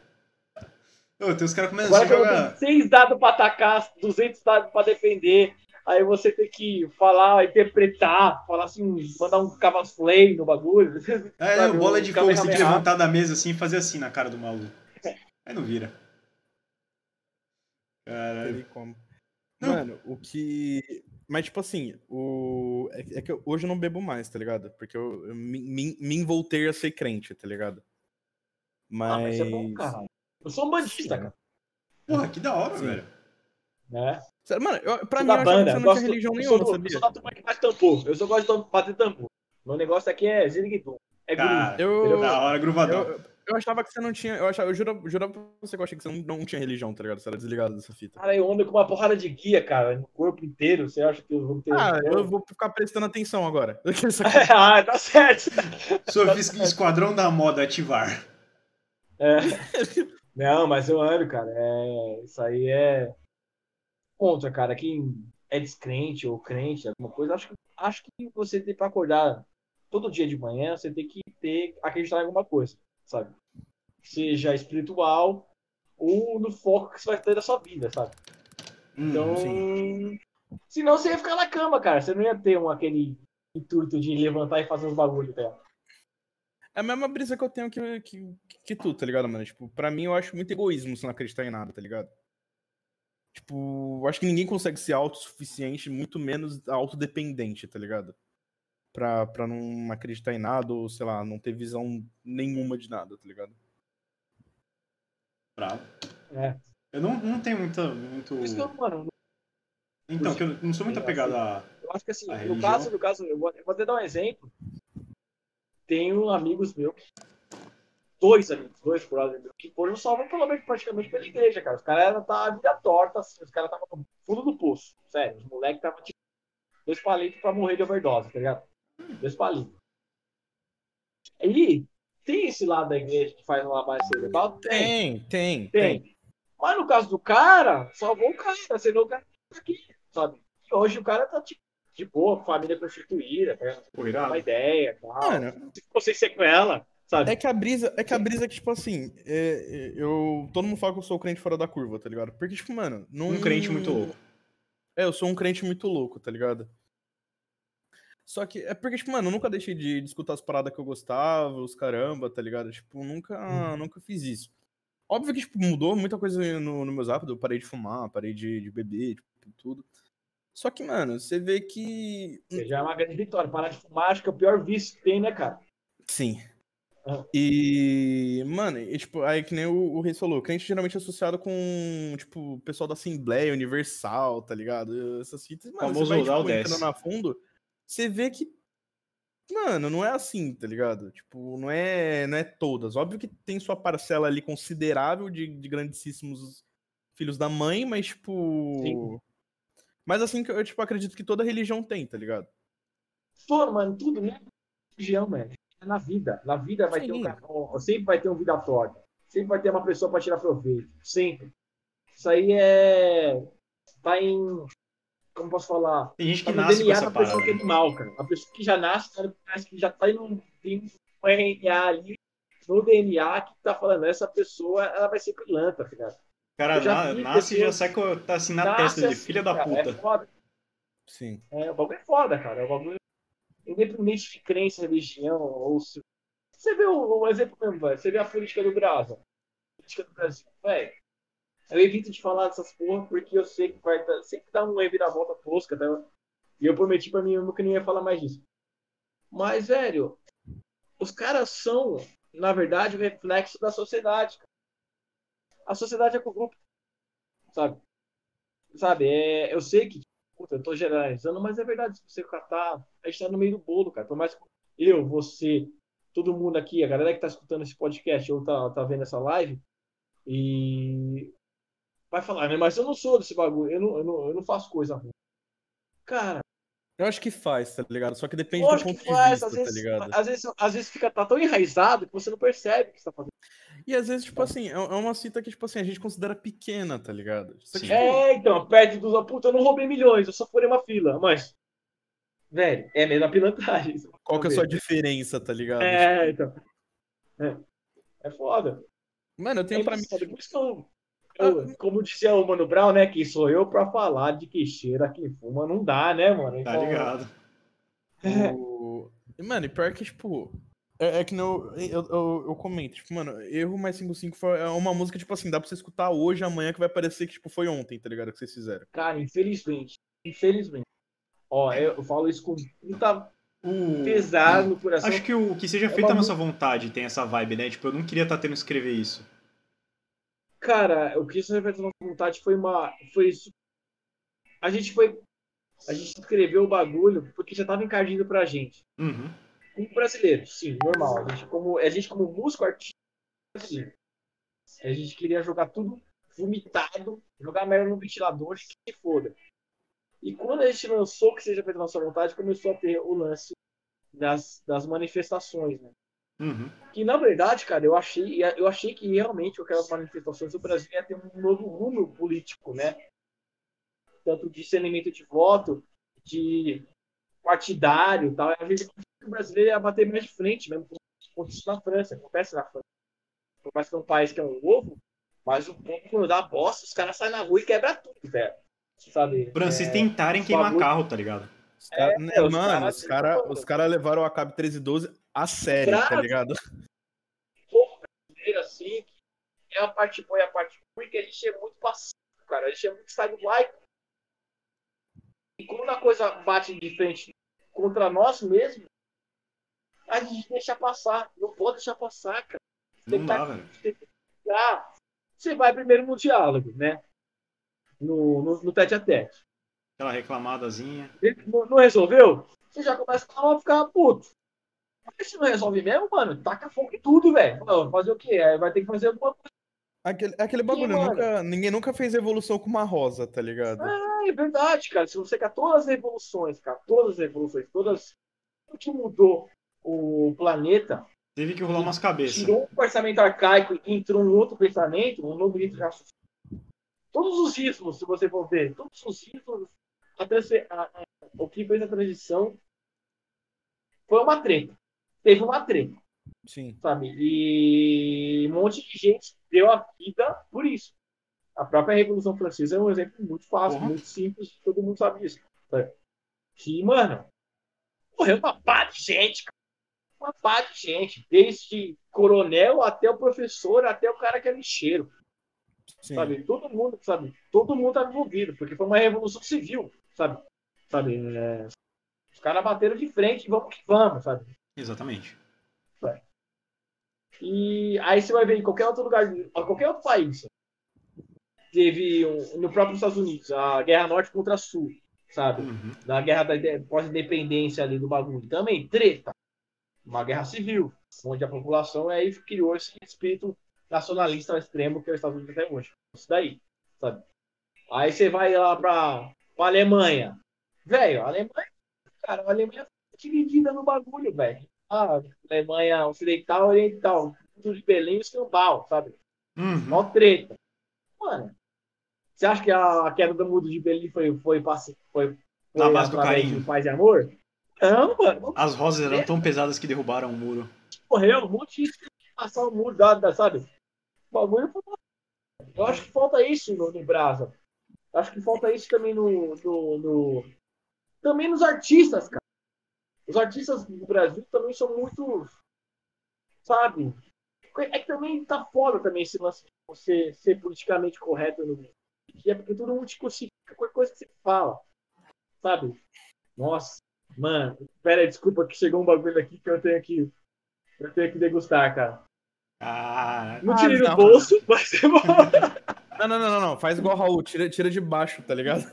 Ô, tem os caras começando Agora a jogar. tenho seis dados pra atacar, 200 dados pra defender, aí você tem que falar, interpretar, falar assim, mandar um cavasplay no bagulho. É, sabe, o bola um de fogo, você tem que levantar da mesa assim e fazer assim na cara do maluco. Aí não vira. Caralho. Como. Mano, o que. Mas, tipo assim, o. É, é que eu- hoje eu não bebo mais, tá ligado? Porque eu, eu me, me, me voltei a ser crente, tá ligado? Mas. Ah, mas é bom, caralho. Eu sou um bandista, Sim. cara. Porra, que da hora, Sim. velho. Né? Sério, Mano, eu, pra Sou mim, da eu achava que banda, você não gosto- tinha religião eu sou nenhuma, do- Eu sabia? sou da turma que faz tambor. Eu só gosto de bater tambor. Meu negócio aqui é ziriguidum. É guru. Eu, da hora, gruvadão. eu, eu achava que você não tinha. Eu, achava, eu jurava, jurava pra você que eu achei que você não, não tinha religião, tá ligado? Você era desligado dessa fita. Cara, eu ando com uma porrada de guia, cara, no corpo inteiro. Você acha que eu vou ter. Ah, eu vou ficar prestando atenção agora. ah, tá certo. Sofisca Esquadrão da Moda ativar. É. Não, mas eu ando, cara. É... Isso aí é contra, cara. Quem é descrente ou crente, alguma coisa, acho que, acho que você tem pra acordar todo dia de manhã, você tem que ter, acreditar em alguma coisa, sabe? Seja espiritual ou no foco que você vai ter da sua vida, sabe? Então, sim. senão você ia ficar na cama, cara. Você não ia ter um, aquele intuito de levantar e fazer uns bagulho dela. É a mesma brisa que eu tenho que, que, que tu, tá ligado, mano? Tipo, pra mim eu acho muito egoísmo você não acreditar em nada, tá ligado? Tipo, eu acho que ninguém consegue ser autossuficiente, muito menos autodependente, tá ligado? Pra, pra não acreditar em nada ou, sei lá, não ter visão nenhuma de nada, tá ligado? Bravo. É. Eu não, não tenho muita. Muito... Por isso que eu, mano, Então, que eu não sou muito apegado a. Eu acho que assim, no religião? caso, no caso, eu vou, eu vou até dar um exemplo. Tenho amigos meus, dois amigos, dois brothers meus, que foram salvos pelo menos praticamente pela igreja, cara. Os caras estavam a vida torta, assim, os caras estavam no fundo do poço. Sério, os moleques estavam tipo dois palitos pra morrer de overdose, tá ligado? Dois palitos. E tem esse lado da igreja que faz uma mais cerebral? Tem. Tem, tem, tem. Mas no caso do cara, salvou o cara, senão o cara tá aqui, sabe? E hoje o cara tá tipo, de boa, família constituída, tá uma ideia, tal. Mano, Se você sequela, sabe? é que a brisa, é que a brisa é que, tipo assim, é- é- eu. Todo mundo fala que eu sou o crente fora da curva, tá ligado? Porque, tipo, mano. Não... Um crente muito louco. É, eu sou um crente muito louco, tá ligado? Só que é porque, tipo, mano, eu nunca deixei de, de escutar as paradas que eu gostava, os caramba, tá ligado? Tipo, nunca, nunca fiz isso. Óbvio que, tipo, mudou muita coisa no, no meus hábitos. Eu parei de fumar, parei de, de beber, tipo, tudo. Só que, mano, você vê que. Já é uma grande vitória. Parar de fumar, acho que é o pior vício que tem, né, cara? Sim. E, mano, e, tipo, aí que nem o, o Reis falou, crente geralmente é associado com, tipo, o pessoal da Assembleia Universal, tá ligado? Essas fitas, mano, Famoso você vai, tipo, entrando a fundo, você vê que, mano, não é assim, tá ligado? Tipo, não é, não é todas. Óbvio que tem sua parcela ali considerável de, de grandíssimos filhos da mãe, mas, tipo... Sim. Mas assim, que eu, tipo, acredito que toda religião tem, tá ligado? Tudo, mano, tudo, né? Religião, mano. É na vida. Na vida vai ter um Sim. cara. ó, Sempre vai ter um vida torta. Sempre vai ter uma pessoa pra tirar proveito. Sempre. Isso aí é. Tá em. Como posso falar? Tem gente que Tá nasce com DNA essa da pessoa parada. que é animal, cara. A pessoa que já nasce, cara, parece que já tá em um, tem um RNA ali, no DNA, que tá falando, essa pessoa, ela vai ser pilantra, tá ligado? O cara já na- nasce e já sai com. Tá assim na testa dele, assim, filha da cara, puta. É foda. Sim. É, o bagulho é foda, cara. É um bagulho. Independente de crença, religião, ou se. Você vê o, um exemplo mesmo, velho. Você vê a política do Brasil. A política do Brasil, velho. Eu evito de falar dessas porra porque eu sei que vai dar, sempre dá um reviravolta tosca, tá? E eu prometi pra mim mesmo que não ia falar mais disso. Mas, velho, os caras são, na verdade, o reflexo da sociedade. A sociedade é com o grupo, sabe? Sabe, é, eu sei que Puta, eu tô generalizando, mas é verdade, se você catar, a gente tá no meio do bolo, cara. Por mais que eu, você, todo mundo aqui, a galera que tá escutando esse podcast ou tá, tá vendo essa live, e vai falar, né? Mas eu não sou desse bagulho, eu não, eu não, eu não faço coisa ruim. Cara, Eu acho que faz, tá ligado? Só que depende Lógico do que ponto faz, de às vista, vezes, tá ligado? às vezes, às vezes fica tá tão enraizado que você não percebe o que você tá fazendo. E às vezes, tipo assim, é é uma cita que, tipo assim, a gente considera pequena, tá ligado? Que, tipo, É, então, perto dos. Puta, eu não roubei milhões, eu só furei uma fila. Mas. Velho, é mesmo a pilantagem. qual que é a sua diferença, tá ligado? É, então. É, é foda. Mano, eu tenho É pra mim. por isso que eu- como dizia o Mano Brown, né? Quem sou eu pra falar de que cheira quem fuma não dá, né, mano? Tá Então, ligado? O... E, Mano, e pior que, tipo. É, é que não, eu, eu, eu comento, tipo, mano, Erro Mais 55 foi, é uma música, tipo assim, dá pra você escutar hoje, amanhã, que vai parecer que, tipo, foi ontem, tá ligado? Que vocês fizeram. Cara, infelizmente. Infelizmente. Ó, eu, eu falo isso com muita O... pesar no coração. Acho que o que seja É feito uma à nossa vontade tem essa vibe, né? Tipo, eu não queria estar tendo que escrever isso. Cara, o que isso reflete na nossa vontade foi uma. Foi isso. A gente foi. A gente escreveu o bagulho porque já tava encardido pra gente. Uhum. Como brasileiro, sim, normal. A gente como, a gente como músico artista, sim. A gente queria jogar tudo vomitado, jogar merda no ventilador e que se foda. E quando a gente lançou que seja feito à nossa vontade, começou a ter o lance das, das manifestações, né? Uhum. Que na verdade, cara, eu achei, eu achei que realmente aquelas manifestações o Brasil ia ter um novo rumo político, né? Tanto de discernimento de voto, de partidário e tal. A gente que o brasileiro ia bater mais de frente, mesmo como acontece na França, acontece na França. Por mais que é um país que é um ovo, mas o povo, quando dá bosta, os caras saem na rua e quebram tudo, velho. Sabe? Pra vocês É, tentarem queimar bagulho- carro, tá ligado? Os cara, né, os mano, caras- os caras os cara levaram a cabo 1312 a sério, tá Claro. ligado? povo brasileiro, assim, é a parte boa e a parte ruim, que a gente é muito passivo, cara. A gente é muito laico. E quando a coisa bate de frente contra nós mesmos, a gente deixa passar. Não pode deixar passar, cara. Não dá, velho. Ah, você vai primeiro no diálogo, né? No, no, no tete a tete. Aquela reclamadazinha. Não, não resolveu? Você já começa a ficar puto. Mas se não resolve mesmo, mano, taca fogo em tudo, velho. Não, Fazer o quê? Aí Vai ter que fazer alguma coisa. Aquele, aquele bagulho, mano. nunca, ninguém nunca fez evolução com uma rosa, tá ligado? Ah, é verdade, cara. Se você quer todas as revoluções, cara, todas as revoluções, todas. Tudo que mudou o planeta, Teve que rolar umas cabeças. tirou um pensamento arcaico e entrou um outro pensamento, um novo ritmo de raciocínio. Todos os ritmos, se você for ver, todos os ritmos, a a- a- o que fez a transição foi uma treta. Teve uma treta, Sim. sabe? E um monte de gente deu a vida por isso. A própria Revolução Francesa é um exemplo muito fácil, Porra. muito simples, todo mundo sabe disso. sabe? Que, mano, morreu uma pá de gente, cara. Uma pá de gente. Desde coronel até o professor, até o cara que é lixeiro. Sim. Sabe? Todo mundo, sabe? Todo mundo tá envolvido, porque foi uma revolução civil, sabe? Sabe? É, Os caras bateram de frente e vamos que vamos, sabe? Exatamente. E aí você vai ver em qualquer outro lugar, qualquer outro país. Teve um- no próprio Estados Unidos, a Guerra Norte contra Sul, sabe? Uhum. Da guerra da inde- pós-independência ali do bagulho. Também, treta. Uma guerra civil, onde a população aí criou esse espírito nacionalista extremo que é os Estados Unidos até hoje. Isso daí, sabe? Aí você vai lá pra, pra Alemanha. Velho, a Alemanha, cara, a Alemanha dividida no bagulho, velho. Ah, Alemanha ocidental, oriental. Tudo de Belém e escambau, sabe? Uhum. Mó treta. Mano, você acha que a queda do mundo de Berlim foi, foi, foi, foi Na base do carinho. paz e amor? Não, mano. As rosas eram tão pesadas que derrubaram o muro. Morreu um monte de passar o muro, da, da- sabe? O bagulho foi... Eu acho que falta isso no, no Brasa. Eu acho que falta isso também no, no, no- Também nos artistas, cara. Os artistas do Brasil também são muito. Sabe? É que também tá foda também esse lance de você ser politicamente correto no que é porque todo mundo te crucifica qualquer coisa que você fala. Sabe? Nossa, mano, pera aí, desculpa que chegou um bagulho aqui que eu tenho que. Eu tenho que degustar, cara. Caralho. Não Ah, tirei do não. bolso, mas é bom. Não, não, não, não, não. Faz igual Raul, tira, tira de baixo, tá ligado?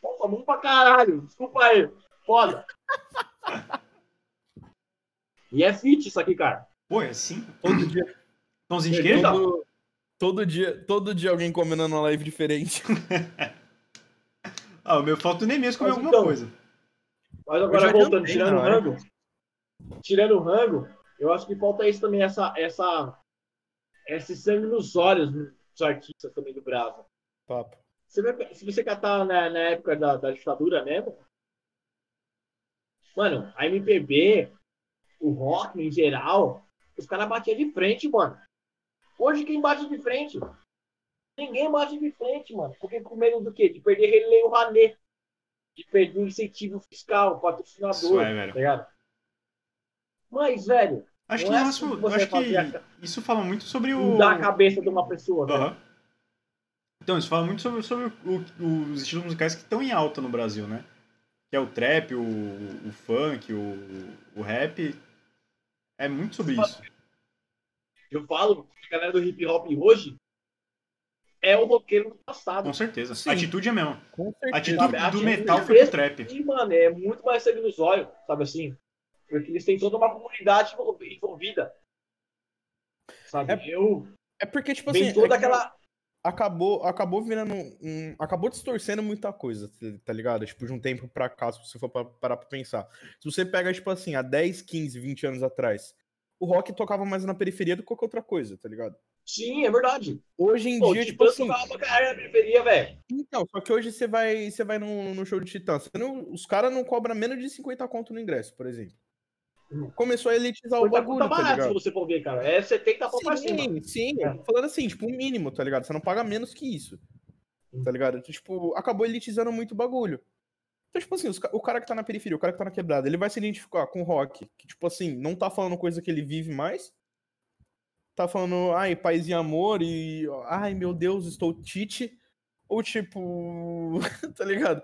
Opa, bom pra caralho. Desculpa aí. Foda. E é fit isso aqui, cara. Pô, é assim? Todo dia. Pãozinho de queijo? Todo, todo dia, todo dia alguém comendo numa live diferente. Ah, o meu falta nem mesmo comer Mas alguma então- coisa. Mas agora já voltando, tirando o rango, tirando o rango, eu acho que falta isso também, essa, essa, esse sangue nos olhos dos artistas também do Brasa. Papo. Você se você catar na, na época da, da ditadura mesmo, mano, a MPB, o rock em geral, os caras batiam de frente, mano. Hoje quem bate de frente? Ninguém bate de frente, mano. Porque com medo do quê? De perder Relay Rané. De perder o incentivo fiscal, patrocinador, Isso é, velho. tá ligado? Mas, velho, Acho que, é assim que acho que isso fala muito sobre o. mudar a cabeça de uma pessoa, né? Aham. Então, isso fala muito sobre, sobre o- os estilos musicais que estão em alta no Brasil, né? Que é o trap, o, o funk, o, o rap. É muito sobre isso. Eu falo que a galera do hip hop hoje é o roqueiro do passado. Com certeza. Sim. A atitude é mesmo. Com A atitude Sabe, do atitude metal é foi pro trap. E, mano, é muito mais sangue nos olhos, sabe assim? Porque eles têm toda uma comunidade envol- envolvida. Sabe? É- Eu. É porque, tipo assim, toda é que aquela. Acabou, acabou virando um. Acabou distorcendo muita coisa, tá- tá ligado? Tipo, de um tempo pra cá, se você for pa- parar pra pensar. Se você pega, tipo assim, há 10, 15, 20 anos atrás, o rock tocava mais na periferia do que qualquer outra coisa, tá ligado? Sim, é verdade. Hoje em Pô, dia, tipo assim. tocava pra caralho na periferia, velho. Então, só que hoje você vai, você vai no, no show de Titã. não- os caras não cobram menos de 50 conto no ingresso, por exemplo. Começou a elitizar o tá bagulho, tá barato, se ligado? você for ver, cara. É 70 pau pra cima. Sim, sim. É. Falando assim, tipo, o mínimo, tá ligado? Você não paga menos que isso. Tá ligado? Então, Tipo, acabou elitizando muito o bagulho. Então, tipo assim, o cara que tá na periferia, o cara que tá na quebrada, ele vai se identificar com o rock, que, tipo assim, não tá falando coisa que ele vive mais. Tá falando, ai, paz e amor, e ai, meu Deus, estou tite. Ou tipo, tá ligado?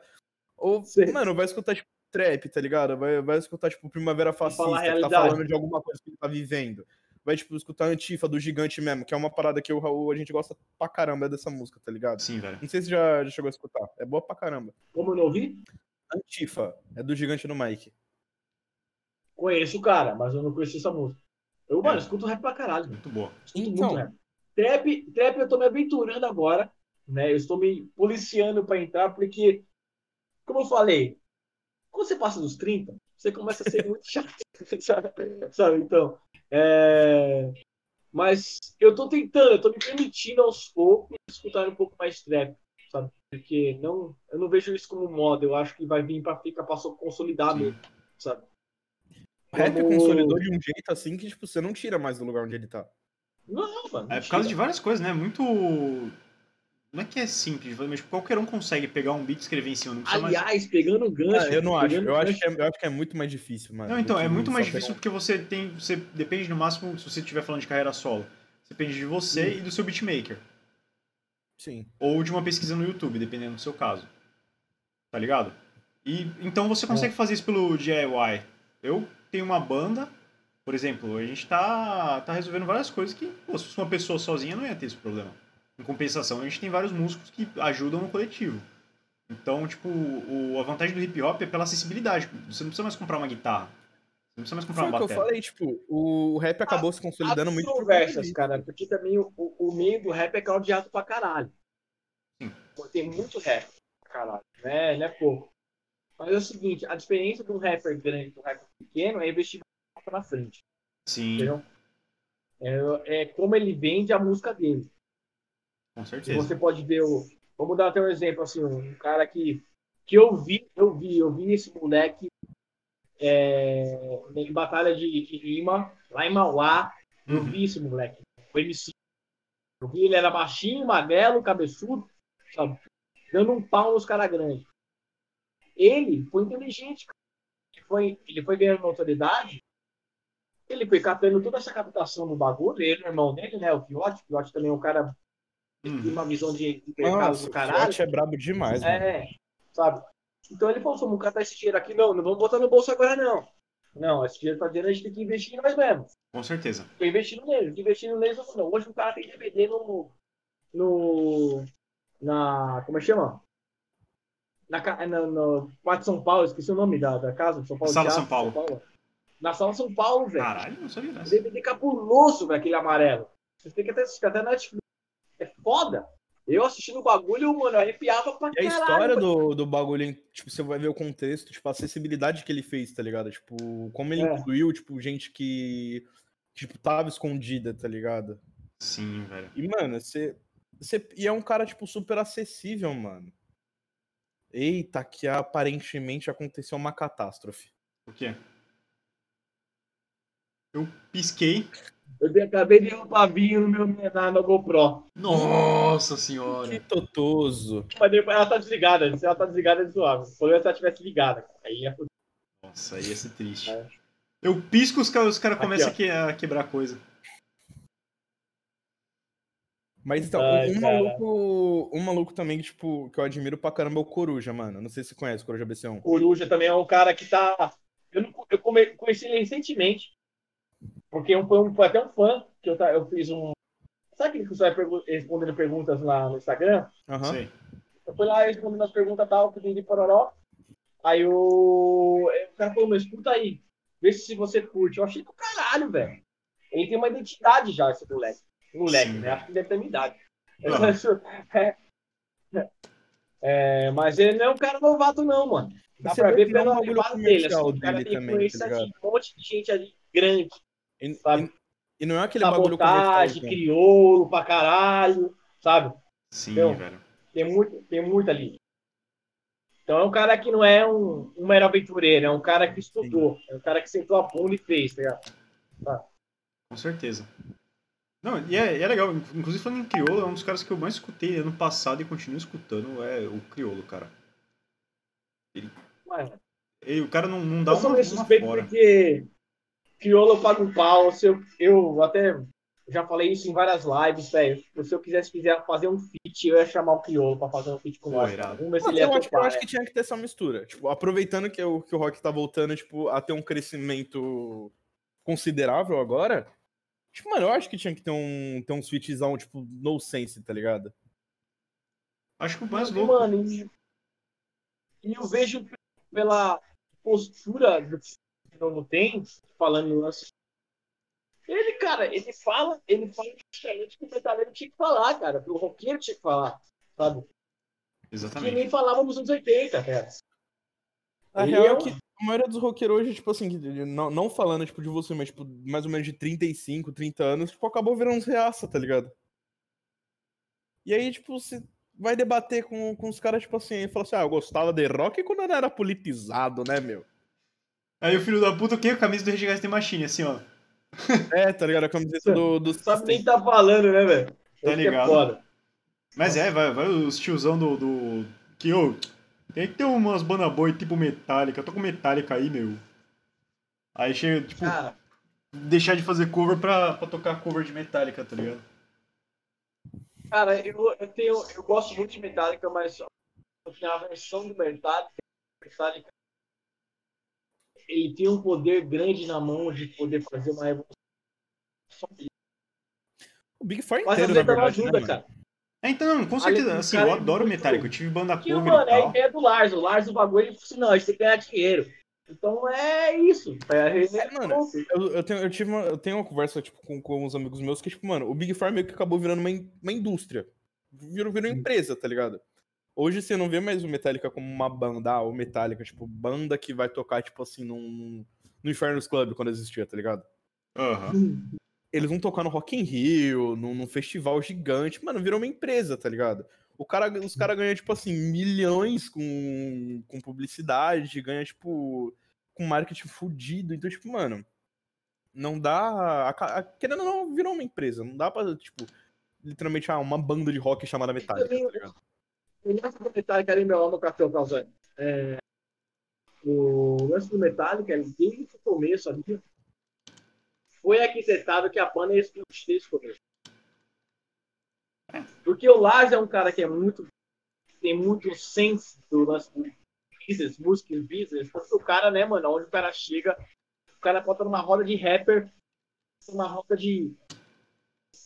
Ou, Sim. mano, vai escutar, tipo, trap, tá ligado? Vai, vai escutar, tipo, Primavera Fascista, que tá falando de alguma coisa que ele tá vivendo. Vai, tipo, escutar a Antifa do Gigante mesmo, que é uma parada que o Raul, a gente gosta pra caramba dessa música, tá ligado? Sim, velho. Não sei se já, já chegou a escutar. É boa pra caramba. Como eu não ouvi, Antifa, é do Gigante do Mike. conheço o cara, mas eu não conheci essa música. Eu, mano, É. escuto rap pra caralho. Muito boa. Escuto Então. muito rap. Trap, trap eu tô me aventurando agora, né? Eu estou me policiando pra entrar, porque, como eu falei, quando você passa dos 30, você começa a ser muito chato, sabe? Sabe? Então, é... Mas eu tô tentando, eu tô me permitindo aos poucos escutar um pouco mais trap, sabe? Porque não, eu não vejo isso como moda, eu acho que vai vir pra ficar, consolidar Sim. mesmo, sabe? O rap Como- consolidou de um jeito assim que, tipo, você não tira mais do lugar onde ele tá. Não, mano. É por causa de várias coisas, né? Muito. Não é que é simples, mas tipo, qualquer um consegue pegar um beat e escrever em cima. Não precisa mais. Aliás, pegando o gancho. Ah, eu não acho. Eu acho, é, eu acho que é muito mais difícil, mano. Não, então, é muito mais difícil pegar- porque você tem. Você depende no máximo, se você estiver falando de carreira solo. Depende de você e do seu beatmaker. Sim. Ou de uma pesquisa no YouTube, dependendo do seu caso. Tá ligado? E então você consegue fazer isso pelo DIY. Eu tenho uma banda, por exemplo, a gente tá, tá resolvendo várias coisas que, pô, se fosse uma pessoa sozinha não ia ter esse problema. Em compensação, a gente tem vários músicos que ajudam no coletivo. Então, tipo, o, a vantagem do hip hop é pela acessibilidade. Você não precisa mais comprar uma guitarra. Você não precisa mais comprar Foi o uma que eu bateria. falei, tipo, o, rap acabou se consolidando muito por conversas, cara, porque também o, o- o meio do rap é claudiado pra caralho. Sim. Tem muito rap pra caralho, né? Não é pouco. Mas é o seguinte, a diferença de um rapper grande e um rapper pequeno é investir na frente, Sim, entendeu? É, é como ele vende a música dele. Com certeza. você pode ver o. Vamos dar até um exemplo, assim, um cara que, que eu vi, eu vi, eu vi esse moleque é, em batalha de, de rima, lá em Mauá. Eu Uhum. vi esse moleque, o MC. Eu vi ele era baixinho, magrelo, cabeçudo, sabe? Dando um pau nos caras grandes. Ele foi inteligente, cara. Ele foi, ele foi ganhando autoridade. Ele foi catando toda essa captação do bagulho. Ele, o irmão dele, né? O Fiote. O Fiote também é um cara que tem Uhum. uma visão de, de mercado do o caralho. Fiote é brabo demais, mano. É, sabe? Então ele falou, vamos catar esse dinheiro aqui, não, não vamos botar no bolso agora, não. Não, esse dinheiro tá dinheiro, a gente tem que investir em nós mesmo. Com certeza. Tô investindo nele, tô investindo neles, não. Hoje o cara tem DVD no. no. na. como é que chama? Na, na, no Pátio São Paulo, esqueci o nome da, da casa de São Paulo. Sala Teatro São Paulo. de Paulo. Na Sala São Paulo, velho. Caralho, não sabia dessa. DVD capuloso, velho, aquele amarelo. Você tem que até assistir até na Netflix. É foda. Eu assistindo o bagulho, mano, eu arrepiava pra E a caralho. história mano. do, do bagulho, tipo, você vai ver o contexto, tipo, a acessibilidade que ele fez, tá ligado? Tipo, como ele É. incluiu, tipo, gente que, tipo, tava escondida, tá ligado? Sim, velho. E, mano, você, você... E é um cara, tipo, super acessível, mano. Eita, que aparentemente aconteceu uma catástrofe. O quê? Eu pisquei. Eu acabei de derrubar vinho no meu na, na GoPro. Nossa Que senhora. totoso. Mas depois ela tá desligada. Se ela tá desligada, é suave. O problema é se ela tivesse ligada. Aí é fudido. Nossa, aí ia ser triste. É. Eu pisco, os caras os cara começam a, que- a quebrar coisa. Mas então, Ai, um, cara. maluco, um maluco também, tipo, que eu admiro pra caramba é o Coruja, mano. Não sei se você conhece o Coruja BC1. Coruja também é um cara que tá. Eu, não, eu come- conheci ele recentemente. Porque um, foi, um, foi até um fã que eu, eu fiz um. Sabe aquele que você vai pergu- respondendo perguntas lá no Instagram? Aham. Sei. Eu fui lá respondendo as perguntas e tal, pedi de pororó. Aí o. O cara falou, mas escuta aí. Vê se você curte. Eu achei do caralho, velho. Ele tem uma identidade já, esse moleque. Moleque, Sim, né? Acho que deve ter minha idade. É, é, mas ele não é um cara novato, não, mano. Dá Você pra ver é um bagulho privada dele. Assim, o cara dele tem também, influência tá de um monte de gente ali grande. E, Sabe? e- e não é aquele bagulho Sabotagem, comercial. crioulo pra caralho, sabe? Sim, Então, velho. Tem muito, tem muito ali. Então é um cara que não é um, um mero aventureiro, é um cara que estudou, é um cara que sentou a bunda e fez, tá ligado? Com certeza. Não, e é, é legal. Inclusive falando em crioulo, é um dos caras que eu mais escutei ano passado e continuo escutando. É o crioulo, cara. Mas, E o cara não, não dá eu uma, uma fora. porque crioulo paga um pau. Se eu, eu até já falei isso em várias lives, velho. Se eu quisesse quiser fazer um feat, eu ia chamar o crioulo pra fazer um feat com. Vamos ver se ele ia eu, acho, eu acho né? que tinha que ter essa mistura. Tipo, aproveitando que o, que o rock tá voltando, tipo, a ter um crescimento considerável agora. Tipo, mano, eu acho que tinha que ter um, ter uns featzão, tipo, no sense, tá ligado? Acho que o mais E, louco. Mano, e, e eu vejo pela postura do o não tem, falando no lance. Ele, cara, ele fala, ele fala justamente o que o metaleiro tinha que falar, cara. que O roqueiro tinha que falar, sabe? Que Exatamente. nem falava nos anos 80, cara. A real é que a maioria dos roqueiros hoje, tipo assim, que- não, não falando, tipo, de você, mas, tipo, mais ou menos de 35, 30 anos, tipo, acabou virando uns reaça, tá ligado? E aí, tipo, você vai debater com, com os caras, tipo assim, e fala assim, ah, eu gostava de rock quando eu não era politizado, né, meu? Aí o filho da puta, o quê? A camisa do Rage Against the Machine, assim, ó. É, tá ligado? A camiseta do, do Sabe nem System. tá falando, né, velho? Tá é ligado. foda. Mas é, vai, vai os tiozão do. do... Que, ô, tem que ter umas banda boi tipo Metallica. Eu tô com Metallica aí, meu. Aí chega, tipo, Cara, deixar de fazer cover pra, pra tocar cover de Metallica, tá ligado? cara eu, eu tenho. Eu gosto muito de Metallica, mas eu tenho a versão do Metallica. Metallica ele tem um poder grande na mão de poder fazer uma revolução. O Big Four inteiro, na verdade, ajuda, né, cara. É, então, com certeza, assim, cara eu é adoro muito- Metallica. Eu tive banda cover mano, e é a tal. ideia do Lars. O Lars, o bagulho, ele falou assim, não, a gente tem que ganhar dinheiro. Então é isso. É, é, mano, Eu, eu tenho, eu, tive uma, eu tenho uma conversa tipo, com, com uns amigos meus que, tipo, mano, o Big Four meio que acabou virando uma, in- uma indústria. Virou, virou empresa, tá ligado? Hoje você não vê mais o Metallica como uma banda, ah, o Metallica, tipo, banda que vai tocar, tipo assim, num, no Inferno's Club quando existia, tá ligado? Aham. Eles vão tocar no Rock in Rio, num, num festival gigante. Mano, virou uma empresa, tá ligado? O cara, os caras ganham, tipo assim, milhões com, com publicidade, ganha, tipo, com marketing fudido. Então, tipo, mano, não dá. a a- Querendo ou não, virou uma empresa. Não dá pra, tipo, literalmente, ah, uma banda de rock chamada Metallica, tá ligado? O lance do Metallica ali, meu no café, causando. É, o lance do Metallica, desde o começo ali, foi arquitetado que a banda ia explodir desde começo. Porque o Lars é um cara que é muito. tem muito sense do lance do business, música e business. Porque o cara, né, mano, onde o cara chega, o cara bota numa roda de rapper, numa roda de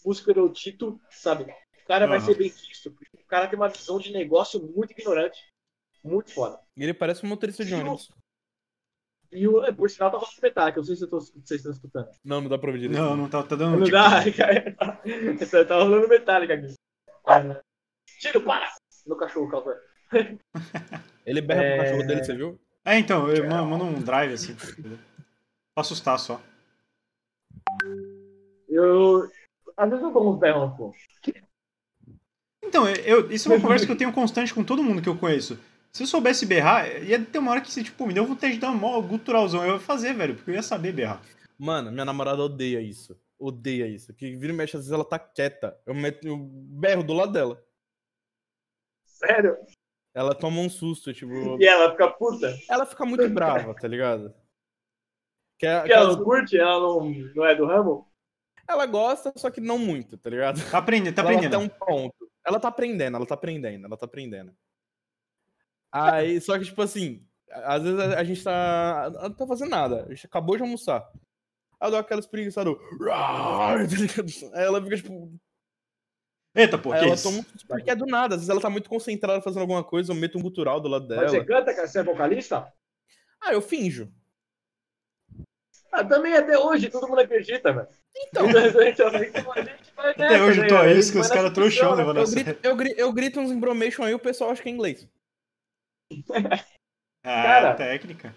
música erudito, sabe? O cara vai ser bem visto. porque O cara tem uma visão de negócio muito ignorante. Muito foda. Ele parece um motorista de E o- ônibus. E o, é, por sinal, tá falando Metallica. Eu não sei se eu tô- vocês estão escutando. Não, não dá pra direito. Não, não tá, tá dando. Não tipo, dá, cara. Tá, rolando Metallica aqui. É, Tiro, para! Meu cachorro causou. Ele berra É. pro cachorro dele, você viu? É, então, eu ma- mando um drive assim. Pra assustar só. Eu. Às vezes eu dou uns berrão, pô. Então, eu, isso é uma conversa que eu tenho constante com todo mundo que eu conheço. Se eu soubesse berrar, ia ter uma hora que você, tipo, me deu vontade de dar um mó guturalzão. Eu ia fazer, velho, porque eu ia saber berrar. Mano, minha namorada odeia isso. Odeia isso. Que vira e mexe, às vezes ela tá quieta. Eu, meto, eu berro do lado dela. Sério? Ela toma um susto, tipo. E ela fica puta? Ela fica muito brava, tá ligado? Que é- Porque que ela curte? Ela não, não é do ramo? ela gosta, só que não muito, tá ligado? Tá aprendendo, tá ela aprendendo. até um ponto. Ela tá aprendendo, ela tá aprendendo, ela tá aprendendo. Aí, só que, tipo assim, às vezes a, a gente tá. Não tá fazendo nada. A gente acabou de almoçar. Aí eu dou aquela espreguiçada. tá? Aí ela fica, tipo. Eita, que ela isso? toma porque é do nada. Às vezes ela tá muito concentrada fazendo alguma coisa, eu meto um gutural do lado Mas você dela. canta, cara? Você é vocalista? Ah, eu finjo. Ah, também até hoje, todo mundo acredita, velho. Então. Até hoje eu tô aí, isso que os caras trouxão, levando a Eu grito, eu, grito, eu grito uns embromation aí, o pessoal acha que é inglês. Ah, Cara. técnica.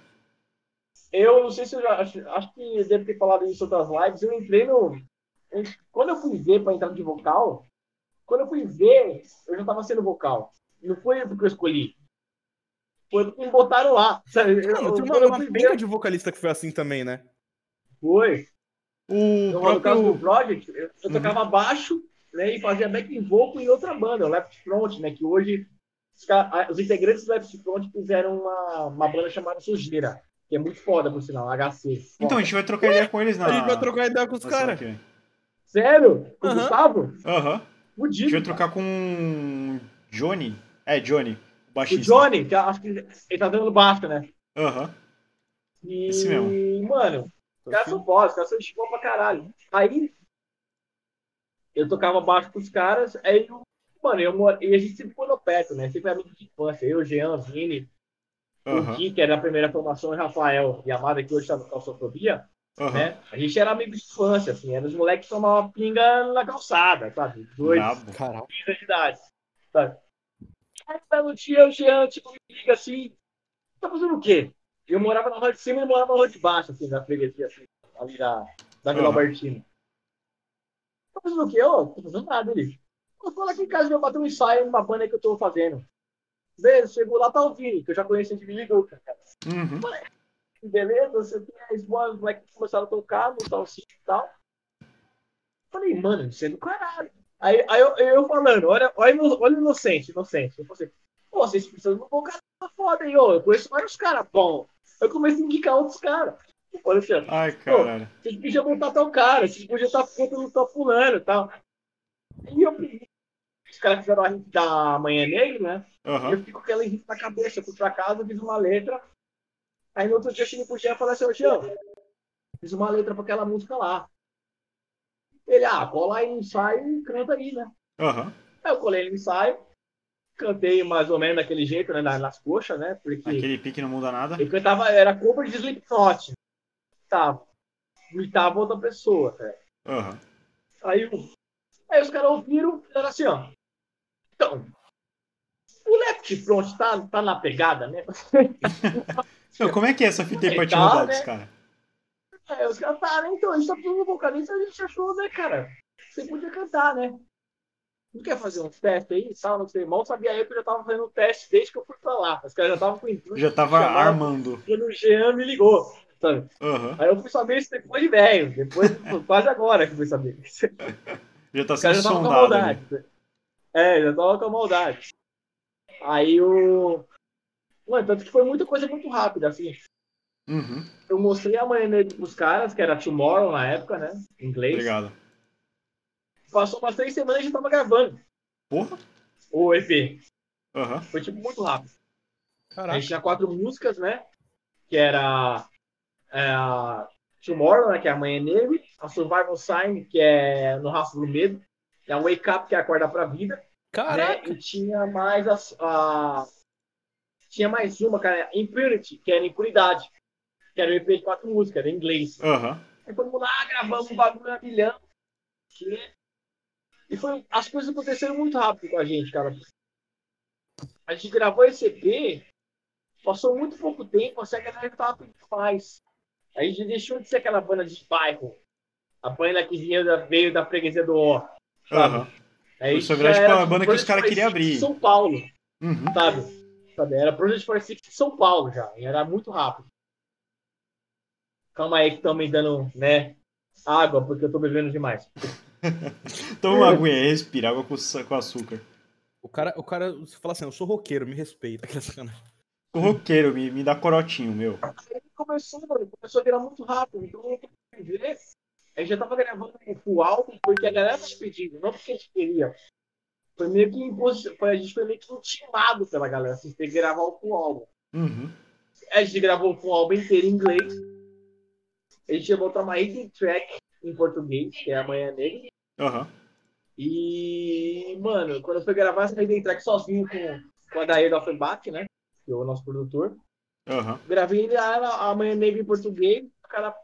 Eu não sei se eu já. Acho, acho que eu devo ter falado isso em outras lives. Eu entrei no. eu- Quando eu fui ver pra entrar de vocal, quando eu fui ver, eu já tava sendo vocal. Não foi porque eu escolhi. Foi porque me botaram lá. Sabe? Eu, Mano, eu, tem uma, quando eu uma ver, de vocalista que foi assim também, né? foi. O Então, no caso do próprio. Project, eu, eu tocava baixo né, e fazia back vocal em outra banda, o Left Front, né? Que hoje os, os integrantes do Left Front fizeram uma, uma banda chamada Sujeira, que é muito foda, por sinal, HC. Então, a gente vai trocar ideia com eles na. A gente vai trocar ideia com os caras. Sério? Com o Aham. Gustavo? Aham. A Fudido. gente vai trocar com. Johnny. É, Johnny. O O baixista. Johnny, que acho que ele tá dando baixo, né? Aham. E, Esse mesmo. mano, os caras são fodas, os caras são de boa pra caralho. Aí, eu tocava baixo com os caras, aí, eu- mano, eu moro, e a gente sempre no perto, né? Sempre amigo de infância. Eu, Jean, Vini, o Aham. Gui, que era a primeira formação, e Rafael e Amada, que hoje tá no Calçofobia, Aham. né? A gente era amigo de infância, assim, era os moleques que tomavam pinga na calçada, sabe? Dois. Caralho. 15 anos de idade, sabe? Aí, belo dia, o Jean, tipo, me liga assim, tá fazendo o quê? Eu morava na rua de cima e morava na rua de baixo, assim, na freguesia, assim, ali da, da Vila. Albertina. Tá fazendo o quê? Ô, tô fazendo nada, ele. Eu tô lá aqui em casa, eu bater um ensaio numa banda que eu tô fazendo. Beleza, chegou lá, tá o Vini, que eu já conheço de ligou, cara. Uhum. Beleza, você tem as boas, os moleques começaram a tocar, montar o sítio e tal. Falei, mano, isso é do caralho. Aí, aí eu, eu falando, olha, olha, olha inocente, inocente. Eu falei, pô, vocês precisam de um cara foda aí, ó. Eu conheço vários caras bons. Eu comecei a indicar outros caras. Ô, Alexandre, Ai, caralho. vocês podiam botar tal cara, vocês podiam estar ficando tal fulano e tal. E eu. Os caras fizeram a hit da Manhã Negra, né? Aham. eu fiquei com aquela hit na cabeça. Eu fui pra casa, fiz uma letra. Aí no outro dia eu cheguei pro Jean e falei assim, ô Jean, fiz uma letra pra aquela música lá. Ele, ah, cola aí no ensaio e canta aí, né? Aham. Aí eu colei no ensaio, cantei mais ou menos daquele jeito, né? na- Nas coxas, né? Porque Aquele pique não muda nada. ele cantava, era cover de Slipknot. Tá. Imitava outra pessoa, cara. Aham. Aí, eu- aí os caras ouviram e fizeram assim, ó. Então, o Left Front tá, tá na pegada, né? Então, como é que é essa fita aí pra te mudar né? caras? Aí os caras falaram, então, a gente tá precisando de um vocalista, a gente achou, né, cara? Você podia cantar, né? Não quer fazer um teste aí e tal, não sei. Mal sabia eu que eu já tava fazendo um teste desde que eu fui pra lá. Os caras já estavam com intuito. Já tava de chamar, armando. Quando o Jean me ligou, sabe? Aham. Aí eu fui saber isso depois de velho. Depois, quase agora que eu fui saber. Já tá sendo com sondado. maldade. É, já tava com a maldade. Aí o. Mano, tanto que foi muita coisa muito rápida, assim. Uhum. Eu mostrei a manhã dele pros caras, que era Tomorrow na época, né? Em inglês. Obrigado. Passou umas três semanas e a gente tava gravando Porra. o EP. Aham. Foi tipo muito rápido. A Caraca. gente tinha quatro músicas, né? Que era é, a Tomorrow, né? Que é Amanhã Nele. A Survival Sign, que é No Rastro do Medo. E a Wake Up, que é Acordar pra Vida. Caraca. né? E tinha mais as- a, Tinha mais uma, cara, Impurity, que era Impunidade. Que era um EP de quatro músicas, era em inglês. Aham. Aí todo mundo, ah, gravamos um bagulho a milhão. Que- E foi, as coisas aconteceram muito rápido com a gente, cara. a gente gravou esse EP, passou muito pouco tempo, assim, a galera tava pedindo mais. A gente deixou de ser aquela banda de bairro. A banda que vinha da, veio da freguesia do O. Sabe? Aí Isso é tipo, era, uma banda que os caras queriam 46 abrir. de São Paulo, Uhum. sabe? sabe? Era Project 46 de São Paulo já. E era muito rápido. Calma aí que estão me dando, né? Água, porque eu tô bebendo demais. Toma uma aguinha aí, respira água com, com açúcar. O cara, o cara, você fala assim, eu sou roqueiro, me respeita. O roqueiro, me, me dá corotinho, meu. Aí começou, mano, começou a virar muito rápido. Então, eu ver, a gente já tava gravando o álbum porque a galera tava pedindo, não porque a gente queria. Foi meio que imposi- foi, a gente foi meio que intimado pela galera, assim, ter que gravar o álbum. Uhum. A gente gravou o álbum inteiro em inglês. A gente ia botar uma hidden track em português, que é Amanhã Negra. Aham. E, mano, quando eu fui gravar essa hidden track sozinho com, com a Dair Offenbach, né? Que é o nosso produtor. Aham. Gravei a, a Manhã Negra em português. Cara,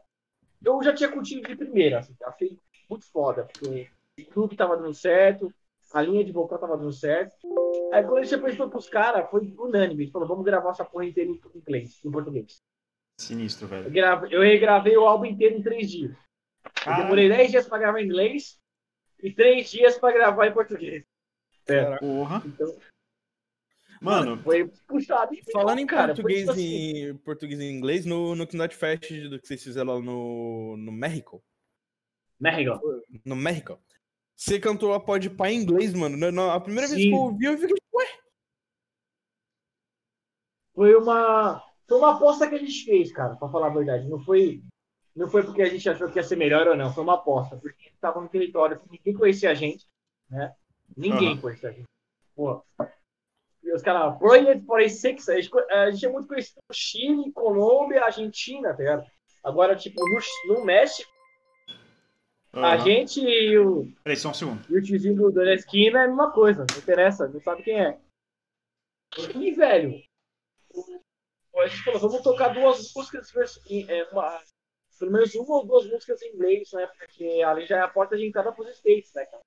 eu já tinha curtido de primeira. Assim, achei muito foda. Porque o clube tava dando certo, a linha de vocal tava dando certo. Aí quando a gente apresentou pros caras, foi unânime. Gente falou, vamos gravar essa porra inteira em inglês, em português. Sinistro, Eu, velho. grave- eu regravei o álbum inteiro em três dias. Eu demorei 10 dias pra gravar em inglês e três dias pra gravar em português. É, Porra. então Mano, foi puxado. Falando em cara, português, tipo assim, e, português e inglês, no, no Knot Fest do que vocês fizeram lá no, no México, México. no México, você cantou a Pode Pá em inglês, mano. Na- na- a primeira vez Sim. que eu ouvi, eu fiquei, ué, Foi uma, foi uma aposta que a gente fez, cara, pra falar a verdade. Não foi, não foi porque a gente achou que ia ser melhor ou não, foi uma aposta. Porque a gente tava no território que ninguém conhecia a gente, né? Ninguém Aham. conhecia a gente. Pô. E os caras, Project 46, a gente, a gente é muito conhecido no Chile, Colômbia, Argentina, tá ligado? Agora, tipo, no, no México, a aham. gente e o, Peraí, só um segundo. e o tiozinho do, da esquina é a mesma coisa, não interessa, não sabe quem é. E, velho, a gente falou, vamos tocar duas músicas, em- é, uma, pelo menos uma ou duas músicas em inglês, né? Porque ali já é a porta de entrada pros States, né, cara?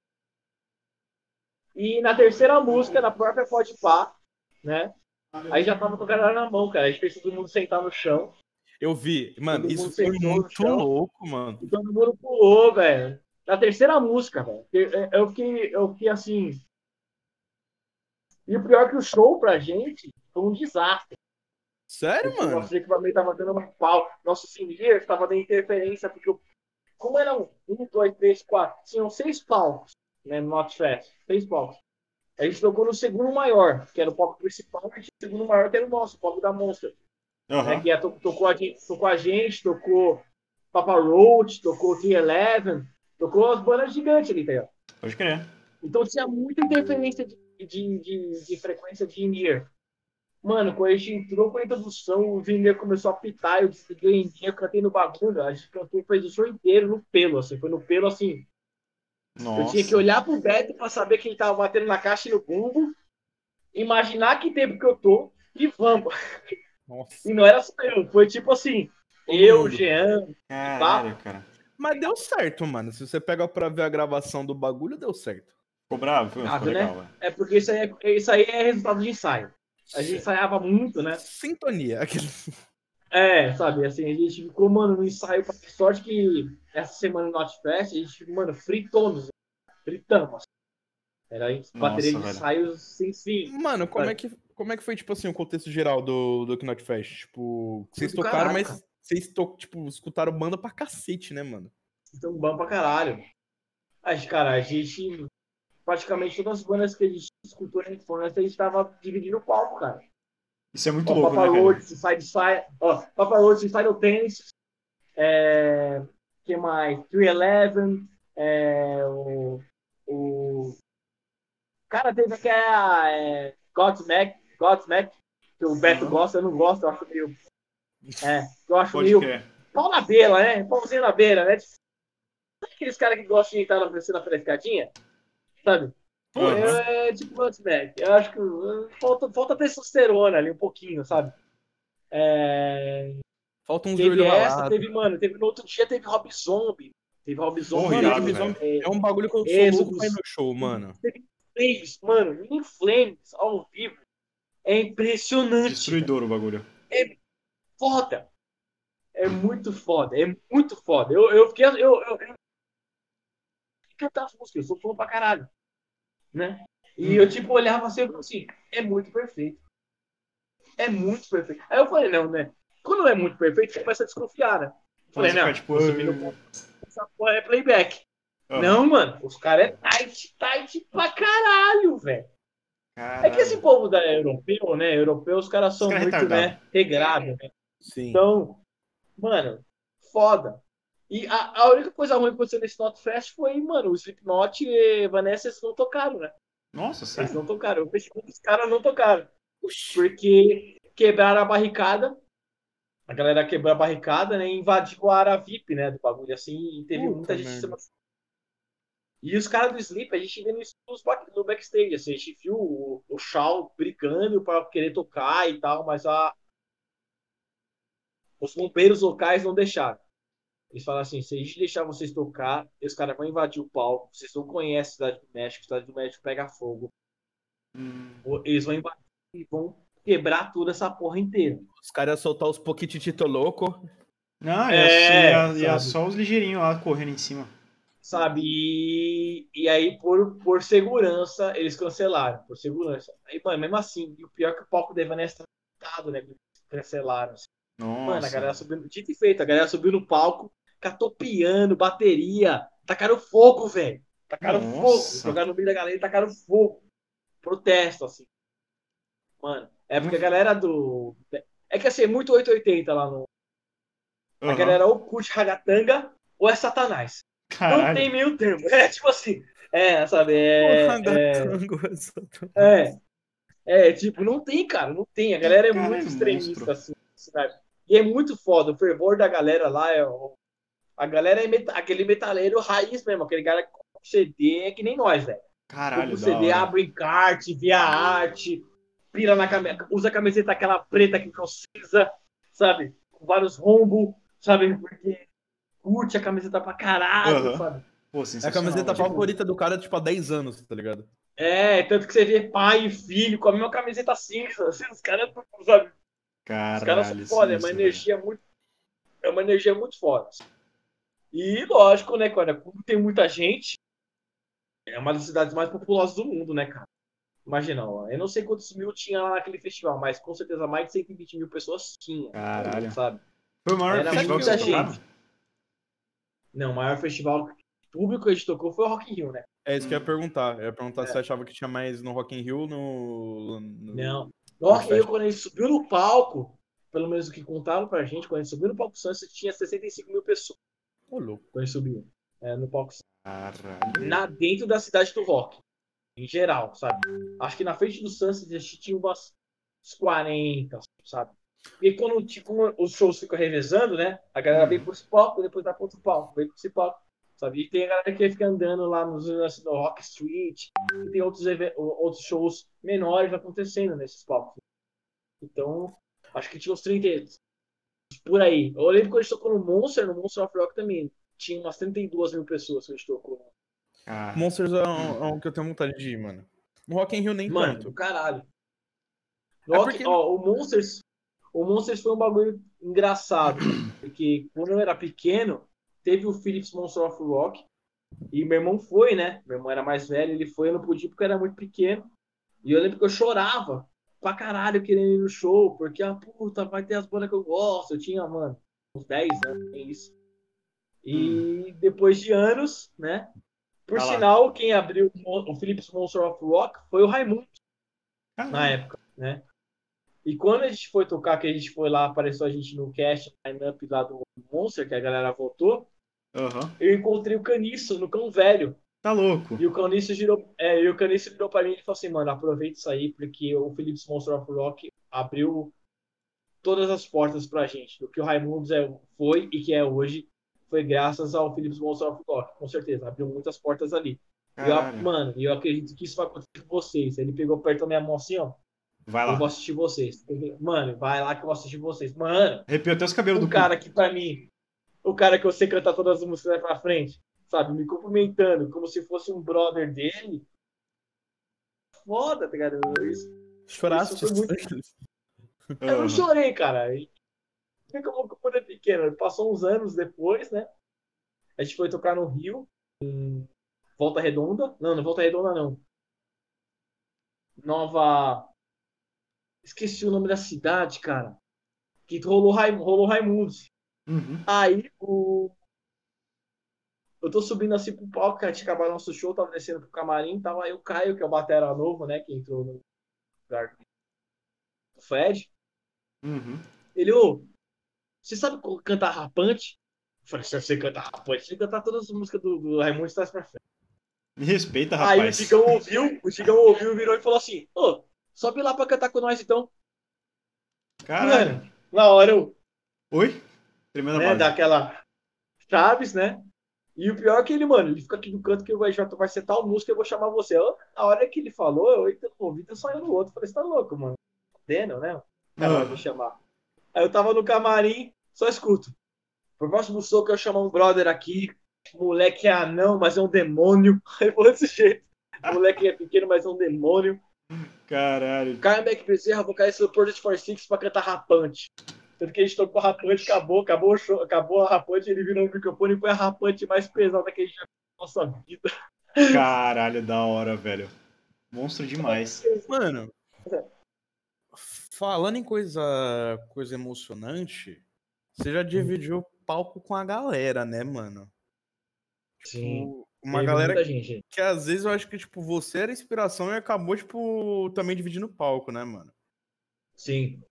E na terceira música, na própria Pode Pá, né? Aí já tava com a galera na mão, cara. A gente fez todo mundo sentar no chão. eu vi. Mano, Todo isso foi muito louco, mano. E todo mundo pulou, velho. Na terceira música, velho. Eu, eu fiquei, eu fiquei assim. E o pior é que o show pra gente foi um desastre. Sério, mano? Nosso equipamento tava dando uma pau. Nosso Sinier estava dando interferência, porque eu- como eram um, dois, três, quatro, tinham seis palcos, né, no Not Fest, seis palcos. A gente tocou no segundo maior, que era o palco principal, e o segundo maior que era o nosso, o palco da Monster. né, Aham. que é, to- tocou, a gente, tocou a gente, tocou Papa Roach, tocou T-Eleven, tocou as bandas gigantes ali, tá ligado? Pode crer. Então tinha muita interferência de, de, de, de frequência de in-ear. Mano, quando a gente entrou com a introdução, o in começou a pitar, eu desliguei o in-ear, cantei no bagulho, a gente cantou, fez o show inteiro no pelo, assim, foi no pelo, assim. Nossa. Eu tinha que olhar pro Beto pra saber que ele tava batendo na caixa e no bumbo, imaginar que tempo que eu tô, e vamos. Nossa. E não era só eu, foi tipo assim, Todo eu, mundo. Jean, Caralho, cara. Mas deu certo, mano. Se você pega pra ver a gravação do bagulho, deu certo. Ficou bravo? Ficou, Ah, né? legal, velho. é porque isso aí é, isso aí é resultado de ensaio. A gente ensaiava muito, né? Sintonia. Aquele- É, sabe, assim, a gente ficou, mano, no ensaio, sorte que essa semana no Notfest, a gente, mano, fritou nos fritamos. Era em bateria de ensaios sem fim. Mano, como é, que, como é que foi, tipo assim, o contexto geral do, do Knot Fest? Tipo, vocês tocaram, caralho, mas vocês, to, tipo, escutaram banda pra cacete, né, mano? Então, bom pra caralho. Mas, cara, a gente, praticamente todas as bandas que a gente escutou na infância, a gente tava dividindo o palco, cara. Isso é muito Ó, louco, Papa né? Roach, Side Side, ó, Papa Roach, Tennis, é, que mais? 311, é, o, o, cara teve aquela, é, Godsmack, Godsmack, que o Beto Uhum. gosta, eu não gosto, eu acho meio, é, eu acho Pode meio pau na beira, né? Pãozinho na beira, né? Sabe aqueles caras que gostam de estar na na frescadinha? Sabe? Pô, Uhum. eu, é tipo Godsmack. Eu acho que uh, falta, falta testosterona ali um pouquinho, sabe? É, Falta uns teve essa, ralados. teve, mano, teve no outro dia teve Rob Zombie. Teve Rob Zombie. Porra, Mano. Zombie, É um bagulho que eu sou louco pra ir no show, mano. Teve Flames, mano, In Flames ao vivo. É impressionante. Destruidor o bagulho. Foda. É muito foda. É muito foda. Eu, eu fiquei. Eu, eu, eu... cantar as músicas, eu sou fã pra caralho. Né? E eu, tipo, olhava assim e falava assim: é muito perfeito. É muito perfeito. Aí eu falei: não, né? Quando é muito perfeito, você começa a desconfiar, né? Eu falei: não, tipo, essa porra é playback. ah, Não, mano, os caras é tight, tight pra caralho, velho. É que esse povo da europeu, né? Europeu, os caras são Os cara é muito, retardado. né? Regrado, né? Sim. Então, mano, foda. E a, a única coisa ruim que aconteceu nesse Not Fest foi, mano, o Slipknot e Vanessa eles não tocaram, né? Nossa, Eles sério? não tocaram. O festival dos caras não tocaram. Porque quebraram a barricada. A galera quebrou a barricada, né? E invadiu a área VIP, né? Do bagulho assim. E teve Puta muita gente merda. se. E os caras do Sleep, a gente vê no, nos back- no backstage, assim, a gente viu o, o Shaw brigando pra querer tocar e tal, mas a, os bombeiros locais não deixaram. Eles falaram assim: se a gente deixar vocês tocar, os caras vão invadir o palco. Vocês não conhecem a Cidade do México, a Cidade do México pega fogo. Hum, Eles vão invadir e vão quebrar toda essa porra inteira. Os caras soltar os poquitito louco. Não, ia, É, ia- ia sabe? só os ligeirinhos lá correndo em cima. Sabe? E, e aí, por, por segurança, eles cancelaram. Por segurança. Aí, mano, mesmo assim, e o pior é que o palco da Evanescence tá né? Cancelaram. assim. Nossa. Mano, a galera subiu. Dito e feito, a galera subiu no palco, catou piano, bateria, tacaram fogo, velho. Tacaram Nossa. fogo. Jogaram no meio da galera e tacaram fogo. Protesto, assim. Mano, é porque a galera do. É que assim, é muito 880 lá no. A Aham. galera ou curte ragatanga ou é satanás. Não Caralho. tem meio termo. É tipo assim. É, sabe? É. É, é, é, tipo, não tem, cara, não tem. A galera é Cara, muito é extremista, monstro. assim, sabe? E é muito foda. O fervor da galera lá é. A galera é meta- aquele metaleiro raiz mesmo, aquele cara que compra CD é que nem nós, velho. Caralho, da CD, hora. abre encarte, vê a arte, pira na camiseta, usa a camiseta aquela preta que cinza, sabe? Com vários rombos, sabe? Porque curte a camiseta pra caralho, Aham. sabe? Pô, É a camiseta tipo, favorita do cara, tipo, há 10 anos, tá ligado? É, tanto que você vê pai e filho com a mesma camiseta cinza, assim, os caras, sabe? Os caras são Caralho, foda, é uma energia muito. É uma energia muito foda. E lógico, né, cara? Como tem muita gente, é uma das cidades mais populosas do mundo, né, cara? Imagina, ó, eu não sei quantos mil tinha lá naquele festival, mas com certeza mais de 120 mil pessoas tinha. Caralho. Sabe? Foi o maior Era festival que muita tocaram? gente. Não, o maior festival público que a gente tocou foi o Rock in Rio, né? É isso que eu ia perguntar. Eu ia perguntar É. se você achava que tinha mais no Rock in Rio no... no- Não. No Rock in Rio, quando gente subiu no palco, pelo menos o que contaram pra gente, quando gente subiu no palco Sunset, tinha 65 mil pessoas Ô, louco. quando gente subiu. É, no palco Caralho. na, dentro da cidade do rock. Em geral, sabe? Acho que na frente do Sunset a gente tinha umas uns 40, sabe? E quando tipo, os shows ficam revezando, né? A galera vem por esse palco, depois vai para outro palco, vem por esse palco, sabe? E tem a galera que fica andando lá nos, assim, no Rock Street, e tem outros, outros shows menores acontecendo nesses palcos. Então, acho que tinha uns 30 por aí. Eu lembro quando a gente tocou no Monster, no Monster of Rock também, tinha umas 32 mil pessoas que a gente tocou. Caralho. Monsters é um, é um que eu tenho vontade de ir, mano. No Rock in Rio nem Mano, tanto. caralho. É Rock- porque- ó, o Monsters, o Monsters foi um bagulho engraçado, porque quando eu era pequeno, teve o Philips Monster of Rock, e meu irmão foi, né? Meu irmão era mais velho, ele foi, eu não podia porque eu era muito pequeno. E eu lembro que eu chorava pra caralho querendo ir no show, porque, ah, puta, vai ter as bandas que eu gosto. Eu tinha, mano, uns 10 anos, tem isso. E depois de anos, né? Por Ah lá. sinal, quem abriu o Philips Monster of Rock foi o Raimundo na Caralho. época, né? E quando a gente foi tocar, que a gente foi lá, apareceu a gente no cast, line-up lá do Monster, que a galera votou, Aham. eu encontrei o Caniço no Cão Velho. Tá louco. E o Caniço girou, é, e o Caniço virou pra mim e falou assim, mano, aproveita isso aí, porque o Philips Monster of Rock abriu todas as portas pra gente. O que o Raimundos é, foi e que é hoje, foi graças ao Philips Monster of Rock, com certeza. Abriu muitas portas ali. E eu, mano, e eu acredito que isso vai acontecer com vocês. Ele pegou perto da minha mão assim, ó. Vai Eu lá. vou assistir vocês. Mano, vai lá que eu vou assistir vocês. Mano, Arrepiou até os cabelos o do cara que pra mim, o cara que eu sei cantar todas as músicas vai pra frente, sabe? Me cumprimentando como se fosse um brother dele. Foda, tá ligado? Isso. Choraste? Isso muito- Eu não chorei, cara. Fica como quando é pequeno. Passou uns anos depois, né? A gente foi tocar no Rio, em Volta Redonda. Não, não Volta Redonda não. Nova. Esqueci o nome da cidade, cara. Que rolou, Raim... rolou Raimundos. Uhum. Aí o. Eu tô subindo assim pro palco, que a gente acabou nosso show, tava descendo pro camarim, tava aí o Caio, que é o batera novo, né? Que entrou no lugar do Fred. Uhum. Ele, ô, você sabe cantar rapante? Eu falei, se você cantar rapante, você cantar todas as músicas do, do Raimundo Estás pra frente. Me respeita, Aí o rapaz. Digão ouviu, o Digão ouviu, virou e falou assim, ô, sobe lá pra cantar com nós então. Caralho. Mano, na hora eu, Oi? Tremenda né, base. daquela Chaves, né? E o pior é que ele, mano, ele fica aqui no canto que vai, já vai ser tal música, eu vou chamar você. Eu, na hora que ele falou, eu entrei no ouvido e saiu no outro. Falei, você tá louco, mano? Daniel, né? Cara, Ah. eu vou chamar. Aí eu tava no camarim, só escuto. Pro próximo soco eu chamo um brother aqui. Moleque é anão, mas é um demônio. Aí falou desse jeito. Moleque é pequeno, mas é um demônio. Caralho. Caio Beck Bezerra, vou cair no Project for Six pra cantar rapante. Tanto que a gente tocou rapante, acabou, acabou, o show, acabou a rapante, ele virou o microfone e foi a rapante mais pesada que a gente já viu na nossa vida. Caralho, da hora, velho. Monstro demais. Mano, falando em coisa, coisa emocionante, você já dividiu o palco com a galera, né, mano? Tipo, uma Teve galera gente. que às vezes eu acho que, tipo, você era inspiração e acabou, tipo, também dividindo o palco, né, mano? Sim.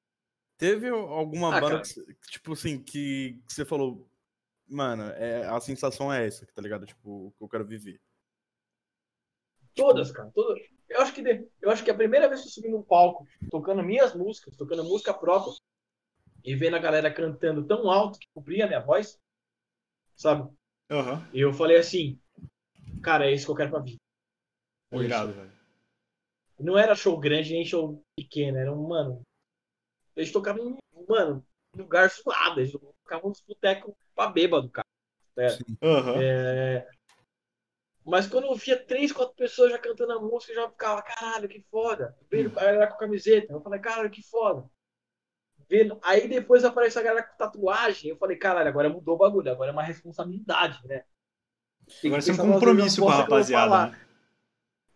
Teve alguma Ah, banda, que, você- tipo assim, que, que você falou, mano, é, a sensação é essa, tá ligado? Tipo, o que eu quero viver. Todas, cara. Todas. Eu acho que de- eu acho que a primeira vez que eu subi num palco, tocando minhas músicas, tocando música própria, e vendo a galera cantando tão alto que cobria a minha voz, sabe? Aham. E eu falei assim, cara, é isso que eu quero pra vida. Obrigado, velho. Não era show grande nem show pequeno, era um, mano. Eles tocavam em, mano, em lugar suado, eles tocavam nos botecos pra bêbado, cara. Aham. É, Mas quando eu via três, quatro pessoas já cantando a música, eu já ficava, caralho, que foda. Vendo a galera com camiseta, eu falei, caralho, que foda. Vendo... Aí depois aparece a galera com tatuagem, eu falei, caralho, agora mudou o bagulho, agora é uma responsabilidade, né? Tem Agora que você tem pensar um compromisso com a rapaziada. né?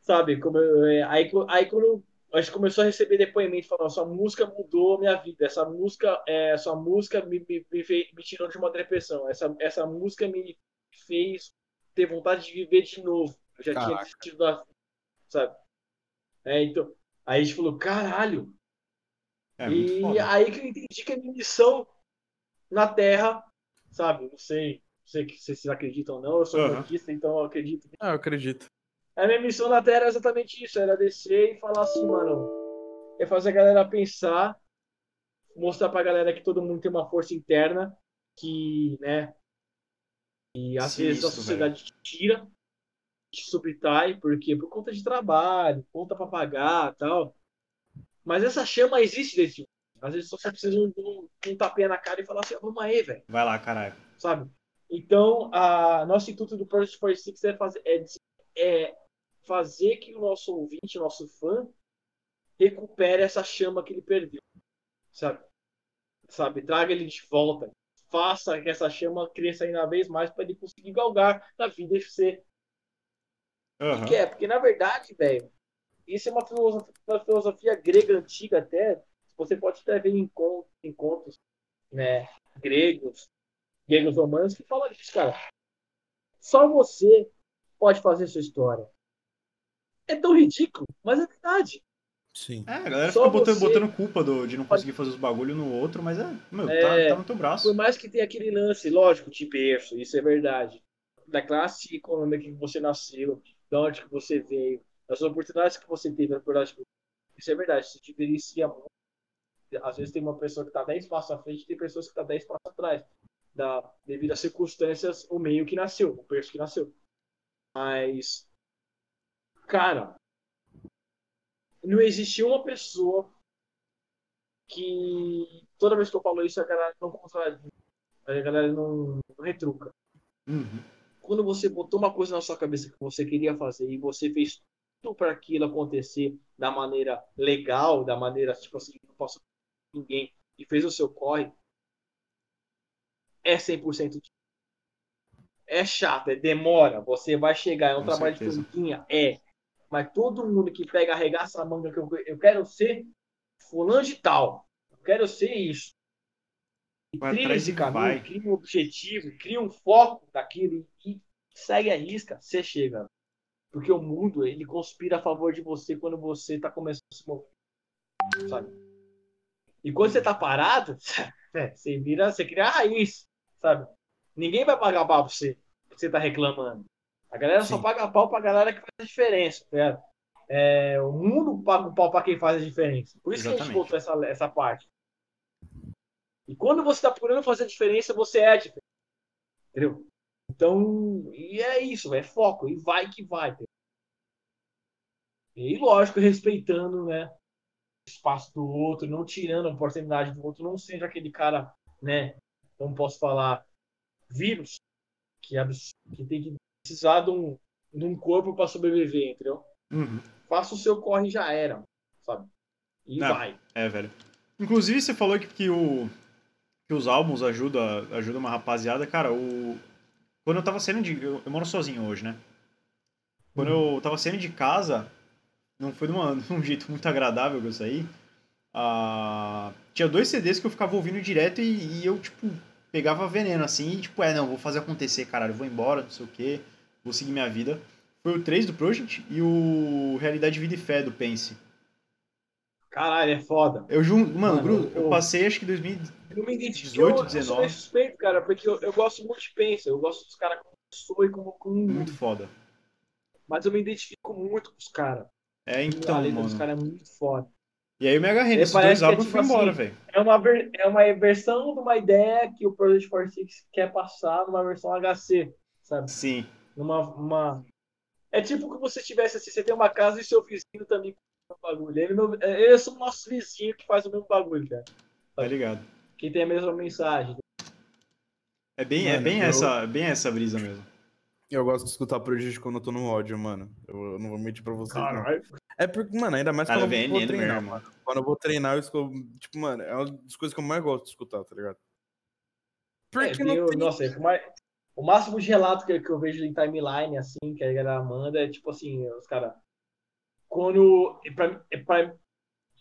sabe? Como eu- é, aí, aí quando a gente começou a receber depoimento falando, sua música mudou a minha vida, essa música, é, sua música me, me, me, fez- me tirou de uma depressão, essa, essa música me fez ter vontade de viver de novo. Eu já tinha Caraca. desistido da vida, sabe? É, então, aí a gente falou, caralho. É e foda. aí que eu entendi que a minha missão na Terra, sabe? Não sei, não sei se vocês acreditam ou não, eu sou Aham. artista, então eu acredito Ah, eu acredito. A minha missão na Terra era exatamente isso, era descer e falar assim, mano, é fazer a galera pensar, mostrar pra galera que todo mundo tem uma força interna, que, né, e às Sim, vezes a isso, sociedade te tira, te subtrai, porque por conta de trabalho, conta pra pagar tal. Mas essa chama existe dentro de você. Às vezes só você precisa de um, de um, tapinha na cara e falar assim, "Ah, vamos aí, velho Vai lá, caralho. sabe? Então, a nosso intuito do Project 46 é fazer, é, é fazer que o nosso ouvinte, nosso fã, recupere essa chama que ele perdeu, sabe? Sabe? Traga ele de volta. Faça que essa chama cresça ainda vez mais para ele conseguir galgar na vida e ser Aham. que é, porque na verdade, velho, isso é uma filosofia, uma filosofia grega antiga até. Você pode até ver contos, né, gregos, gregos romanos que falam disso, cara. Só você pode fazer sua história. É tão ridículo, mas é verdade. Sim. É, a galera Só fica botando, você- botando culpa do, de não conseguir fazer os bagulho no outro, mas é, meu, É. Tá, tá no teu braço. Por mais que tenha aquele lance, lógico, de berço, isso é verdade. Da classe econômica que você nasceu, de onde que você veio, das oportunidades que você teve, oportunidades que- isso é verdade. Isso diferencia muito. Às vezes tem uma pessoa que está 10 passos à frente e tem pessoas que estão 10 passos atrás. Da, devido às circunstâncias, o meio que nasceu, o berço que nasceu. Mas, cara, não existe uma pessoa que toda vez que eu falo isso a galera não contradiz, a galera não, não retruca. Uhum. Quando você botou uma coisa na sua cabeça que você queria fazer e você fez para aquilo acontecer da maneira legal, da maneira, tipo assim, não posso ninguém e fez o seu corre, é 100% de é chato, é demora, você vai chegar, é um Com trabalho certeza. de formiguinha, é. Mas todo mundo que pega, arregaça a manga, que eu, eu quero ser fulano de tal, eu quero ser isso. E atrás esse caminho, cria um objetivo, cria um foco daquilo e segue a risca, você chega. Porque o mundo, ele conspira a favor de você quando você tá começando a se mover. Sabe? E quando você tá parado, é, você vira, você cria a raiz, sabe? Ninguém vai pagar pau pra você, porque você tá reclamando. A galera só Sim. paga pau pra galera que faz a diferença, tá ligado? É, o mundo paga o pau pra quem faz a diferença. Por isso que a gente Exatamente. botou essa, essa parte. E quando você tá procurando fazer a diferença, você é a diferença. Entendeu? Então, e é isso, é foco, e vai que vai. entendeu? E lógico, respeitando, né? O espaço do outro, não tirando a oportunidade do outro, não seja aquele cara, né? Como posso falar, vírus, que, é abs- que tem que precisar de um, de um corpo para sobreviver, entendeu? Uhum. Faça o seu corre e já era, sabe? E Não. vai. É, velho. Inclusive, você falou que, que, o, que os álbuns ajudam ajuda uma rapaziada. Cara, o... quando eu tava saindo de. Eu, eu moro sozinho hoje, né? Quando eu tava saindo de casa, não foi de, uma, de um jeito muito agradável que eu saí. Ah, tinha dois CDs que eu ficava ouvindo direto e, e eu, tipo, pegava veneno assim e, tipo, é, não, vou fazer acontecer, caralho, vou embora, não sei o quê, vou seguir minha vida. Foi o 3 do Project e o Realidade, Vida e Fé do Pense. Caralho, é foda. Eu juro, mano, Mano, Gru, eu eu- passei acho que 2000. Eu me identifico. 18, eu, eu sou 19. meio suspeito, cara, porque eu, eu gosto muito de pensa. Eu gosto dos caras como pessoa e como. Muito foda. Mas eu me identifico muito com os caras. É, a então, letra dos mano. caras é muito foda. E aí eu me agarrei É, nesses parece dois que é álbuns e tipo fui embora, assim, velho. É uma, ver- é uma versão de uma ideia que o Project 46 quer passar numa versão HC, sabe? Sim. Numa, uma... É tipo que você tivesse assim, você tem uma casa e seu vizinho também com o bagulho. Ele, meu, é, eles são nossos vizinhos que faz o mesmo bagulho, cara. Tá ligado. Que tem a mesma mensagem. É bem, é Mano, bem, eu- essa, bem essa brisa mesmo. Eu gosto de escutar Project quando eu tô no ódio, mano. Eu, eu não vou mentir pra vocês, não. É porque, mano, ainda mais Cara, quando eu vou treinar, mesmo. mano. Quando eu vou treinar, eu escuto. Tipo, mano, é uma das coisas que eu mais gosto de escutar, tá ligado? É, Porque tem não o- tem. Nossa, é o mais- o máximo de relato que, que eu vejo em timeline, assim, que a galera manda, é tipo assim, os caras. Quando. é pra- é pra-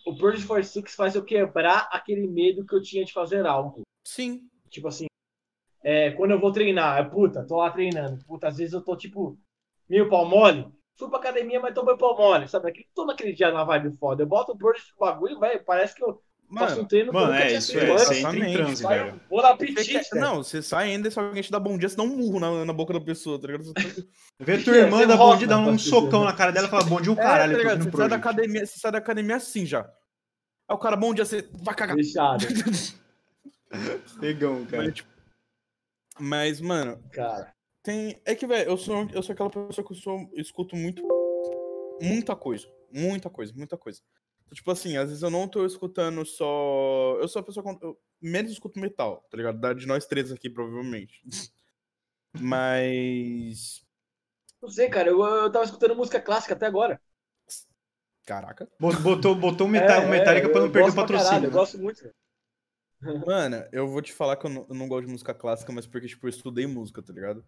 o Project 46 faz eu quebrar aquele medo que eu tinha de fazer algo. Sim. Tipo assim, é, quando eu vou treinar, é puta, tô lá treinando. Puta, às vezes eu tô tipo, meio pau mole. Fui pra academia, mas tô meio pau mole, sabe? Aquele- Tô naquele dia na vibe foda. Eu boto o Project no bagulho, velho, parece que eu faço um Mano, treino que eu Mano, nunca é tinha isso, feito é. antes. Você entra em transe, Vai, velho. Você apetite, quer- velho. Não, você sai ainda e se alguém te dá bom dia, você dá um murro na, na boca da pessoa, tá ligado? Você, tá- Vê tua É, irmã você dar bom dia, dá um socão você, na cara dela e fala bom dia o É, caralho, tá eu tô ligado? Você sai, da academia, você sai da academia assim já. Aí o cara, bom dia, você vai cagar. Fechado, Pegão, cara. Mas, tipo, mas, mano, cara. Tem. É que, velho, eu sou, eu sou aquela pessoa que eu, sou, eu escuto muito. Muita coisa. Muita coisa, muita coisa. Então, tipo assim, às vezes eu não tô escutando só. Eu sou a pessoa que eu menos escuto metal, tá ligado? Da- De nós três aqui, provavelmente. Mas. Não sei, cara, eu, eu tava escutando música clássica até agora. Caraca. Bot- Botou, botou um meta, um Metallica é, pra eu não perder o patrocínio. caralho, Eu né? gosto muito. Mano, eu vou te falar que eu não, eu não gosto de música clássica, mas porque, tipo, eu estudei música, tá ligado?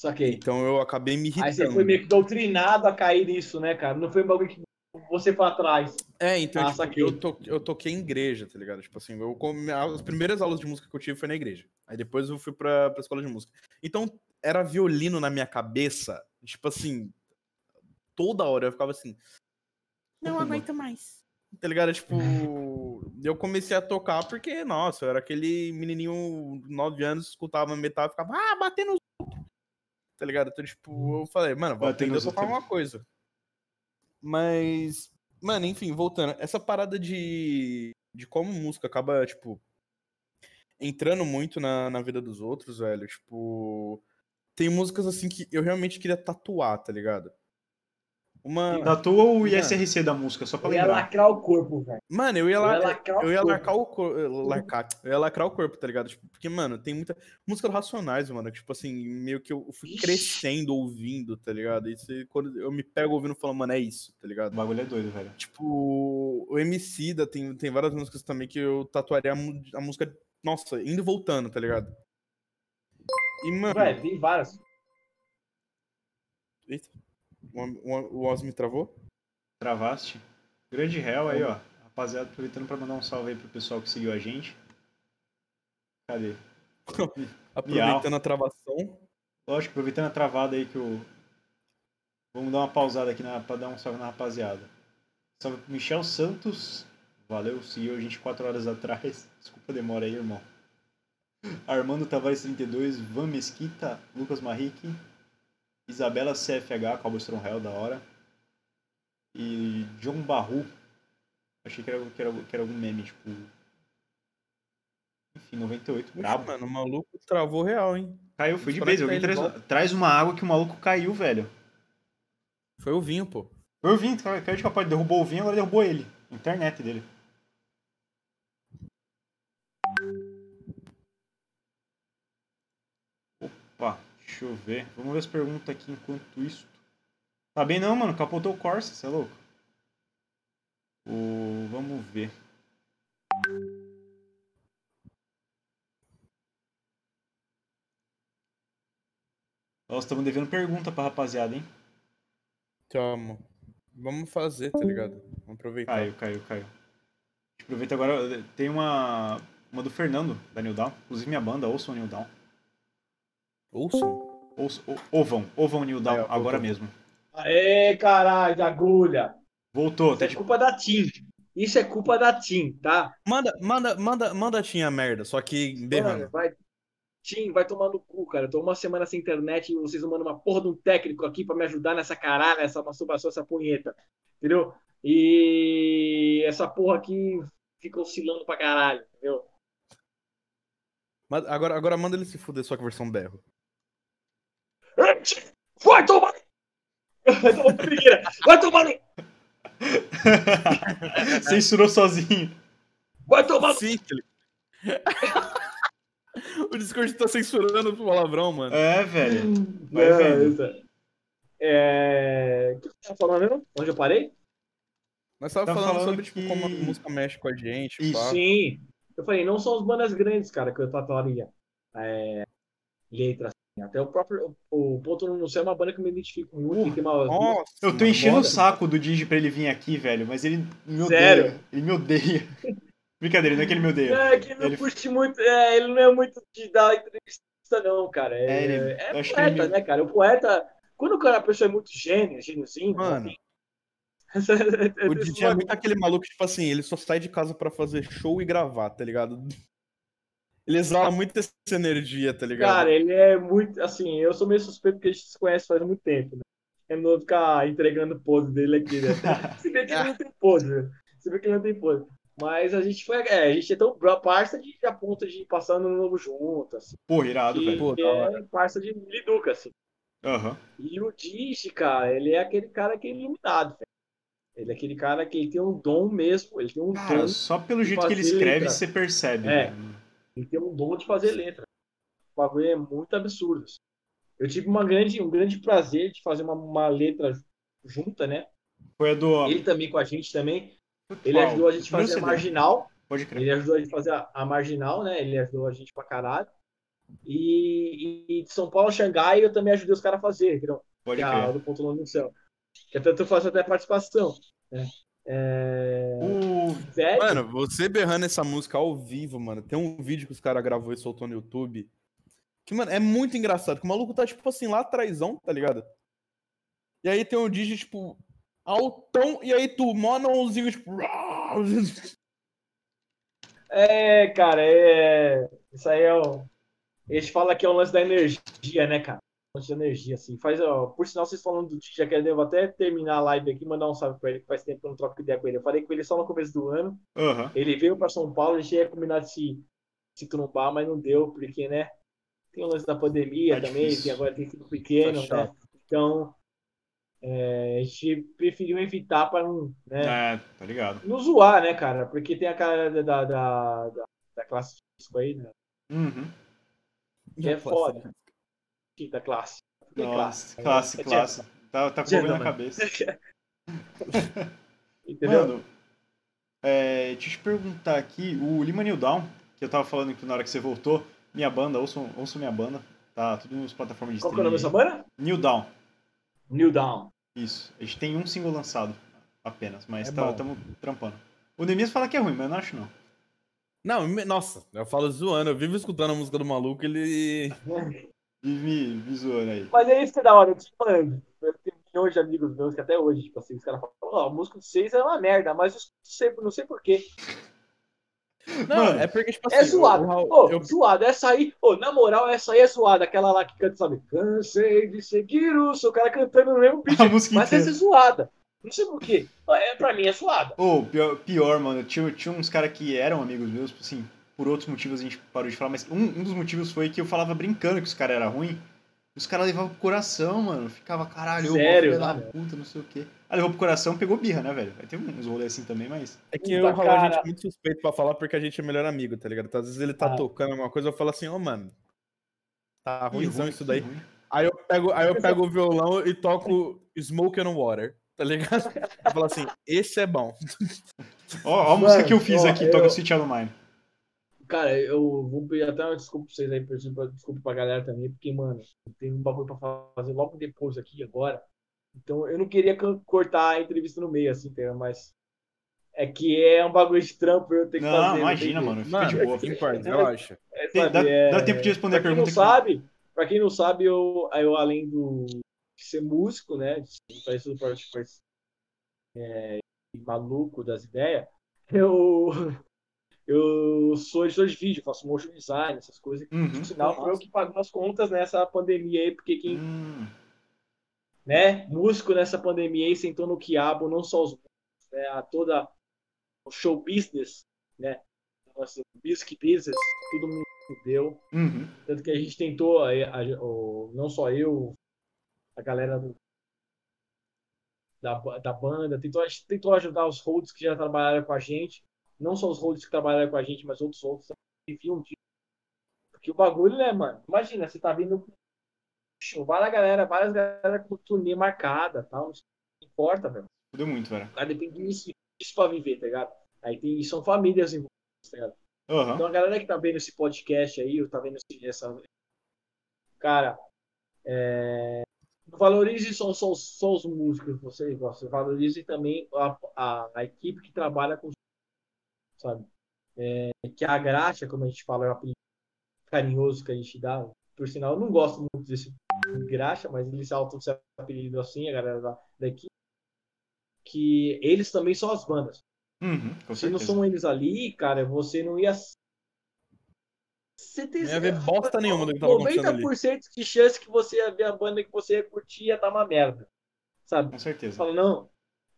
Saquei. Então eu acabei me irritando. Aí você foi meio que doutrinado a cair nisso, né, cara? Não foi um bagulho que você foi atrás. É, então, Ah, tipo, eu, to, eu toquei em igreja, tá ligado? Tipo assim, eu, as primeiras aulas de música que eu tive foi na igreja. Aí depois eu fui pra, pra escola de música. Então, era violino na minha cabeça, tipo assim, toda hora eu ficava assim, não aguento mais. Tá ligado? Tipo, eu comecei a tocar porque, nossa, eu era aquele menininho, 9 anos, escutava metal e ficava, ah, batendo. Tá ligado? Então, tipo, eu falei, mano, vou aprender a tocar outros. uma coisa. Mas, mano, enfim, voltando. Essa parada de, de como música acaba, tipo, entrando muito na, na vida dos outros, velho. Tipo, tem músicas assim que eu realmente queria tatuar, tá ligado? Uma... Tatua o ISRC da música, só pra Eu ia lembrar. lacrar o corpo, velho. Mano, eu ia Eu ia lacrar o Eu ia corpo. lacrar o corpo. Lacrar. Eu ia lacrar o corpo, tá ligado? Tipo, porque, mano, tem muita. Música do Racionais, mano. Tipo assim, meio que eu fui Ixi. crescendo ouvindo, tá ligado? E você- quando eu me pego ouvindo falando, mano, é isso, tá O ligado? bagulho é doido, velho. Tipo, o MC da tem, tem várias músicas também que eu tatuaria a, a música, nossa, indo e voltando, tá ligado? E, mano. Velho, tem várias. Eita. O, Oz me travou? Travaste. Grande réu aí, ó. Rapaziada, aproveitando pra mandar um salve aí pro pessoal que seguiu a gente. Cadê? Aproveitando a travação. Lógico, aproveitando a travada aí que o. Vamos dar uma pausada aqui na, pra dar um salve na rapaziada. Salve pro Michel Santos. Valeu, seguiu a gente 4 horas atrás. Desculpa a demora aí, irmão. Armando Tavares 32, Van Mesquita, Lucas Marrique, Isabela CFH, Cowboy Strong Hell, da hora. E John Barru. Achei que era, que era, que era algum meme, tipo. Enfim, 98, Puxa, brabo. mano, o maluco travou real, hein? Caiu, foi de vez. Alguém traz, traz uma água que o maluco caiu, velho. Foi o vinho, pô. Foi o vinho, caiu caiu de capaz, derrubou o vinho, agora derrubou ele. Internet dele. Opa, deixa eu ver. Vamos ver as perguntas aqui enquanto isso. Tá bem não, mano. Capotou o Corsa, você é louco? O... Vamos ver. Nós estamos devendo pergunta pra rapaziada, hein? Tamo. Vamos fazer, tá ligado? Vamos aproveitar. Caiu, caiu, caiu. Aproveita agora, tem uma, uma do Fernando, da New Down. Inclusive minha banda, ouçam New Down. Ouçam. Ouçam, ou- ouvam, ouvam New Down, É, agora mesmo. Aê, caralho, de agulha. Voltou, Isso é de... culpa da Tim. Isso é culpa da Tim, tá? Manda, manda, manda, manda a tinha merda, só que berrando. vai. Tim, vai tomar no cu, cara. Eu tô uma semana sem internet e vocês mandam uma porra de um técnico aqui pra me ajudar nessa caralho, essa masturbação, essa punheta. Entendeu? E essa porra aqui fica oscilando pra caralho, entendeu? Mas Agora, agora manda ele se fuder, só que versão berro. Vai tomar! Vai tomar! Vai no... Censurou sozinho. Vai tomar no... Sim, O Discord tá censurando o palavrão, mano. É, velho. Vai Não, vendo. isso é- É... O que você tá falando mesmo? Onde eu parei? Nós tava Tá falando, falando sobre, tipo, que- como a música mexe com a gente. Isso. pá. Sim. Eu falei, não são as bandas grandes, cara, que eu tatuaria. É... Letras. Assim. Até o próprio. O o Ponto no Céu é uma banda que eu me identifico muito. que tem uma... Nossa, Eu tô enchendo o bora. saco do Digi pra ele vir aqui, velho, mas ele me odeia. Sério? Ele me odeia. Brincadeira, não é que ele me odeia. É, que ele não Ele- curte muito. É, ele não é muito de dar entrevista, não, cara. É, É, ele- é que poeta, ele- né, cara? O poeta. Quando o cara, a pessoa é muito gênio, gêniozinho. Mano, assim, O DJ é muito aquele maluco, tipo assim, ele só sai de casa pra fazer show e gravar, tá ligado? Ele exala muito essa energia, tá ligado? Cara, ele é muito. Assim, eu sou meio suspeito porque a gente se conhece faz muito tempo, né? É não ficar entregando pose dele aqui, né? Se bem que ele não tem pose, né? Se bem que ele não tem pose. Mas a gente foi. É, a gente é tão bro- parça de, a ponto de passar no novo junto, assim. Porra, irado, velho. Pô, é parça de liduca, assim. Aham. E o Digi, cara, ele é aquele cara que é iluminado, velho. Ele é aquele cara que ele tem um dom mesmo, ele tem um Cara, dom, só pelo jeito que ele escreve, você percebe. É. velho. Ele tem um dom de fazer letra. O bagulho é muito absurdo. assim. Eu tive uma grande, um grande prazer de fazer uma, uma letra junta, né? Foi a do. Ele também com a gente também. Ele Qual? ajudou a gente a fazer a marginal. Pode crer. Ele ajudou a gente a fazer a, a marginal, né? Ele ajudou a gente pra caralho. E, e de São Paulo a Xangai eu também ajudei os caras a fazer, entendeu? Pode que é a crer. do ponto longe no céu. Que até tu faz até participação. Né? É... O... Velho, Mano, você berrando essa música ao vivo, mano. Tem um vídeo que os caras gravou e soltou no YouTube. Que, mano, é muito engraçado. Que o maluco tá, tipo assim, lá atrásão, tá ligado? E aí tem um Digi, tipo, altão, e aí tu, mó anãozinho, tipo. É, cara, é. Isso aí é o. Eles falam que é o lance da energia, né, cara? Da energia, assim. Faz, ó, por sinal, vocês falando do Tite, já que eu vou até terminar a live aqui e mandar um salve pra ele, que faz tempo que eu não troco ideia com ele. Eu falei com ele só no começo do ano. Aham. Ele veio pra São Paulo, a gente ia combinar de se, se trombar, mas não deu, porque, né? Tem o lance da pandemia Tá também, difícil. tem, agora tem filho pequeno, Tá né? Então, é, a gente preferiu evitar para não, né, É, tá ligado. não zoar, né, cara? Porque tem a cara da, da, da, da- classe de disco aí, né? Uhum. Que é foda. Quinta classe. Que Nossa, classe? classe, É classe. Tá, tá com na cabeça. Entendeu? Mano, é, deixa eu te perguntar aqui, o Lima New Down, que eu tava falando que na hora que você voltou, minha banda, ouçam, ouçam minha banda, tá tudo nas plataformas de Qual que é o nome streaming. dessa banda? New Down, New Down. isso. A gente tem um single lançado apenas, mas É tá, estamos trampando. O Nemias fala que é ruim, mas eu não acho não. Não, nossa, eu falo zoando, eu vivo escutando a música do maluco, ele. Me, me zoando aí. Mas é isso que é da hora, eu tô te falando. Eu tenho milhões de amigos meus que até hoje, tipo assim, os caras falam, ó, a música de vocês é uma merda, mas eu escuto sempre, não sei porquê. Não, Mano, é porque, tipo assim. É zoado. o Raul- Ô, eu- zoado, essa aí, ô, na moral, essa aí é zoada. Aquela lá que canta, sabe? Cansei de seguir o seu cara cantando no mesmo música Mas inteira. essa é zoada. Não sei porquê. É, pra mim é zoada. Ô, pior, pior, mano, tinha, tinha uns caras que eram amigos meus, assim, por outros motivos a gente parou de falar, mas um, um dos motivos foi que eu falava brincando que os caras eram ruins. Os caras levavam pro coração, mano. Ficava, caralho, eu Sério? Ah, puta, não sei o quê. Aí levou pro coração, pegou birra, né, velho? Vai ter uns rolês assim também, mas. É que eu Puta, o Raul, a gente é muito suspeito pra falar porque a gente é melhor amigo, tá ligado? Então, às vezes ele tá Ah. tocando alguma coisa, eu falo assim, ô, mano, tá ruimzão ruim, isso daí. ruim. Aí eu pego, aí eu pego o violão e toco Smoke and Water, tá ligado? Eu falo assim, esse é bom. Ó, ó a música Mano, que eu fiz ó, aqui, eu- toca Sweet Child Mine. Cara, eu vou pedir até uma desculpa pra vocês aí, pra- desculpa pra galera também, porque, mano, tem um bagulho pra fazer logo depois aqui, agora. Então, eu não queria cortar a entrevista no meio, assim? Mas é que é um bagulho de trampo, eu tenho que Não, fazer. tem imagina, mano. Fica Mano, de boa. não importa, relaxa. É, sabe, dá- é- dá tempo de responder a pra quem pergunta não que- sabe, pra quem não sabe, eu, eu além do de ser músico, né, de ser isso para é, maluco das ideias, eu eu sou editor de vídeo, faço motion design, essas coisas. Uhum. Por sinal, foi eu que pago as contas nessa pandemia aí, porque quem, Hum, né, músico nessa pandemia aí sentou no quiabo, não só os músicos, né, a toda o show business, né, nossa, music business, todo mundo deu. uhum. Tanto que a gente tentou, a- a- o- não só eu, a galera do- da, da banda, tentou, a gente tentou ajudar os holds que já trabalharam com a gente. Não só os holds que trabalharam com a gente, mas outros que viam disso. Porque o bagulho, né, mano? Imagina, você tá vindo várias galera, várias galera com turnê marcada tal. Não importa, velho. Fudeu muito, velho. O cara depende disso, disso pra viver, tá ligado? Aí tem, são famílias envolvidas, tá ligado? Aham. Então a galera que tá vendo esse podcast aí, ou tá vendo essa. Cara, é... valorize só, só, só os músicos que vocês gostam, valorize também a, a, a equipe que trabalha com os sabe? É, que a graxa, como a gente fala, é um apelido carinhoso que a gente dá. Por sinal, eu não gosto muito desse graxa, mas eles se auto se apelido assim, a galera da, da equipe. Que eles também são as bandas. Uhum, Se não são eles ali, cara, você não ia. Você tem Não ia ver bosta nenhuma do que tava acontecendo ali. 90% de chance que você ia ver a banda que você ia curtir ia tá uma merda. Sabe? Com certeza. fala, não.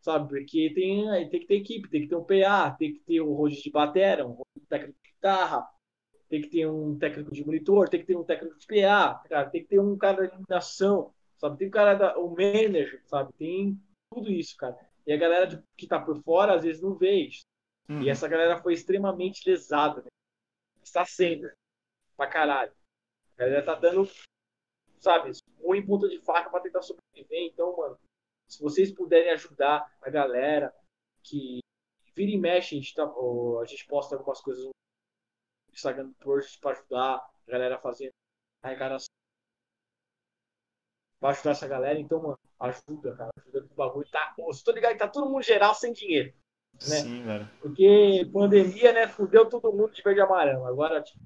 Sabe? Porque tem, tem que ter equipe, tem que ter um PA, tem que ter um rodízio de batera, um técnico de guitarra, tem que ter um técnico de monitor, tem que ter um técnico de PA, cara, tem que ter um cara de iluminação, sabe? Tem um cara, da, um manager, sabe? Tem tudo isso, cara. E a galera de- que tá por fora, às vezes, não vê isso. Uhum. E essa galera foi extremamente lesada. Né? Está sendo. Pra caralho. A galera tá dando, sabe, um em ponta de faca pra tentar sobreviver. Então, mano, se vocês puderem ajudar a galera que vira e mexe, a gente, tá, a gente posta algumas coisas no Instagram do Project pra ajudar a galera a fazer arrecadação. Pra ajudar essa galera, então, mano, ajuda, cara. Ajuda que o bagulho tá. Pô, tô ligado que tá todo mundo geral sem dinheiro. né? Sim, velho. Porque pandemia, né, fudeu todo mundo de verde e amarelo. Agora, tipo,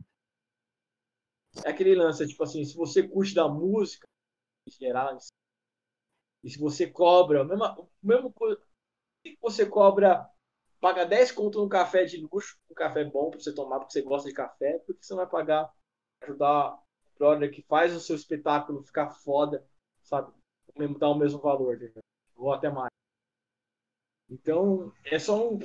é aquele lance, tipo assim, se você curte da música, em geral, e se você cobra, mesmo, mesmo se você cobra, paga 10 conto num café de luxo, um café bom pra você tomar, porque você gosta de café, porque você vai pagar, ajudar o brother que faz o seu espetáculo ficar foda, sabe? Mesmo dar o mesmo valor, ou até mais. Então, é só um,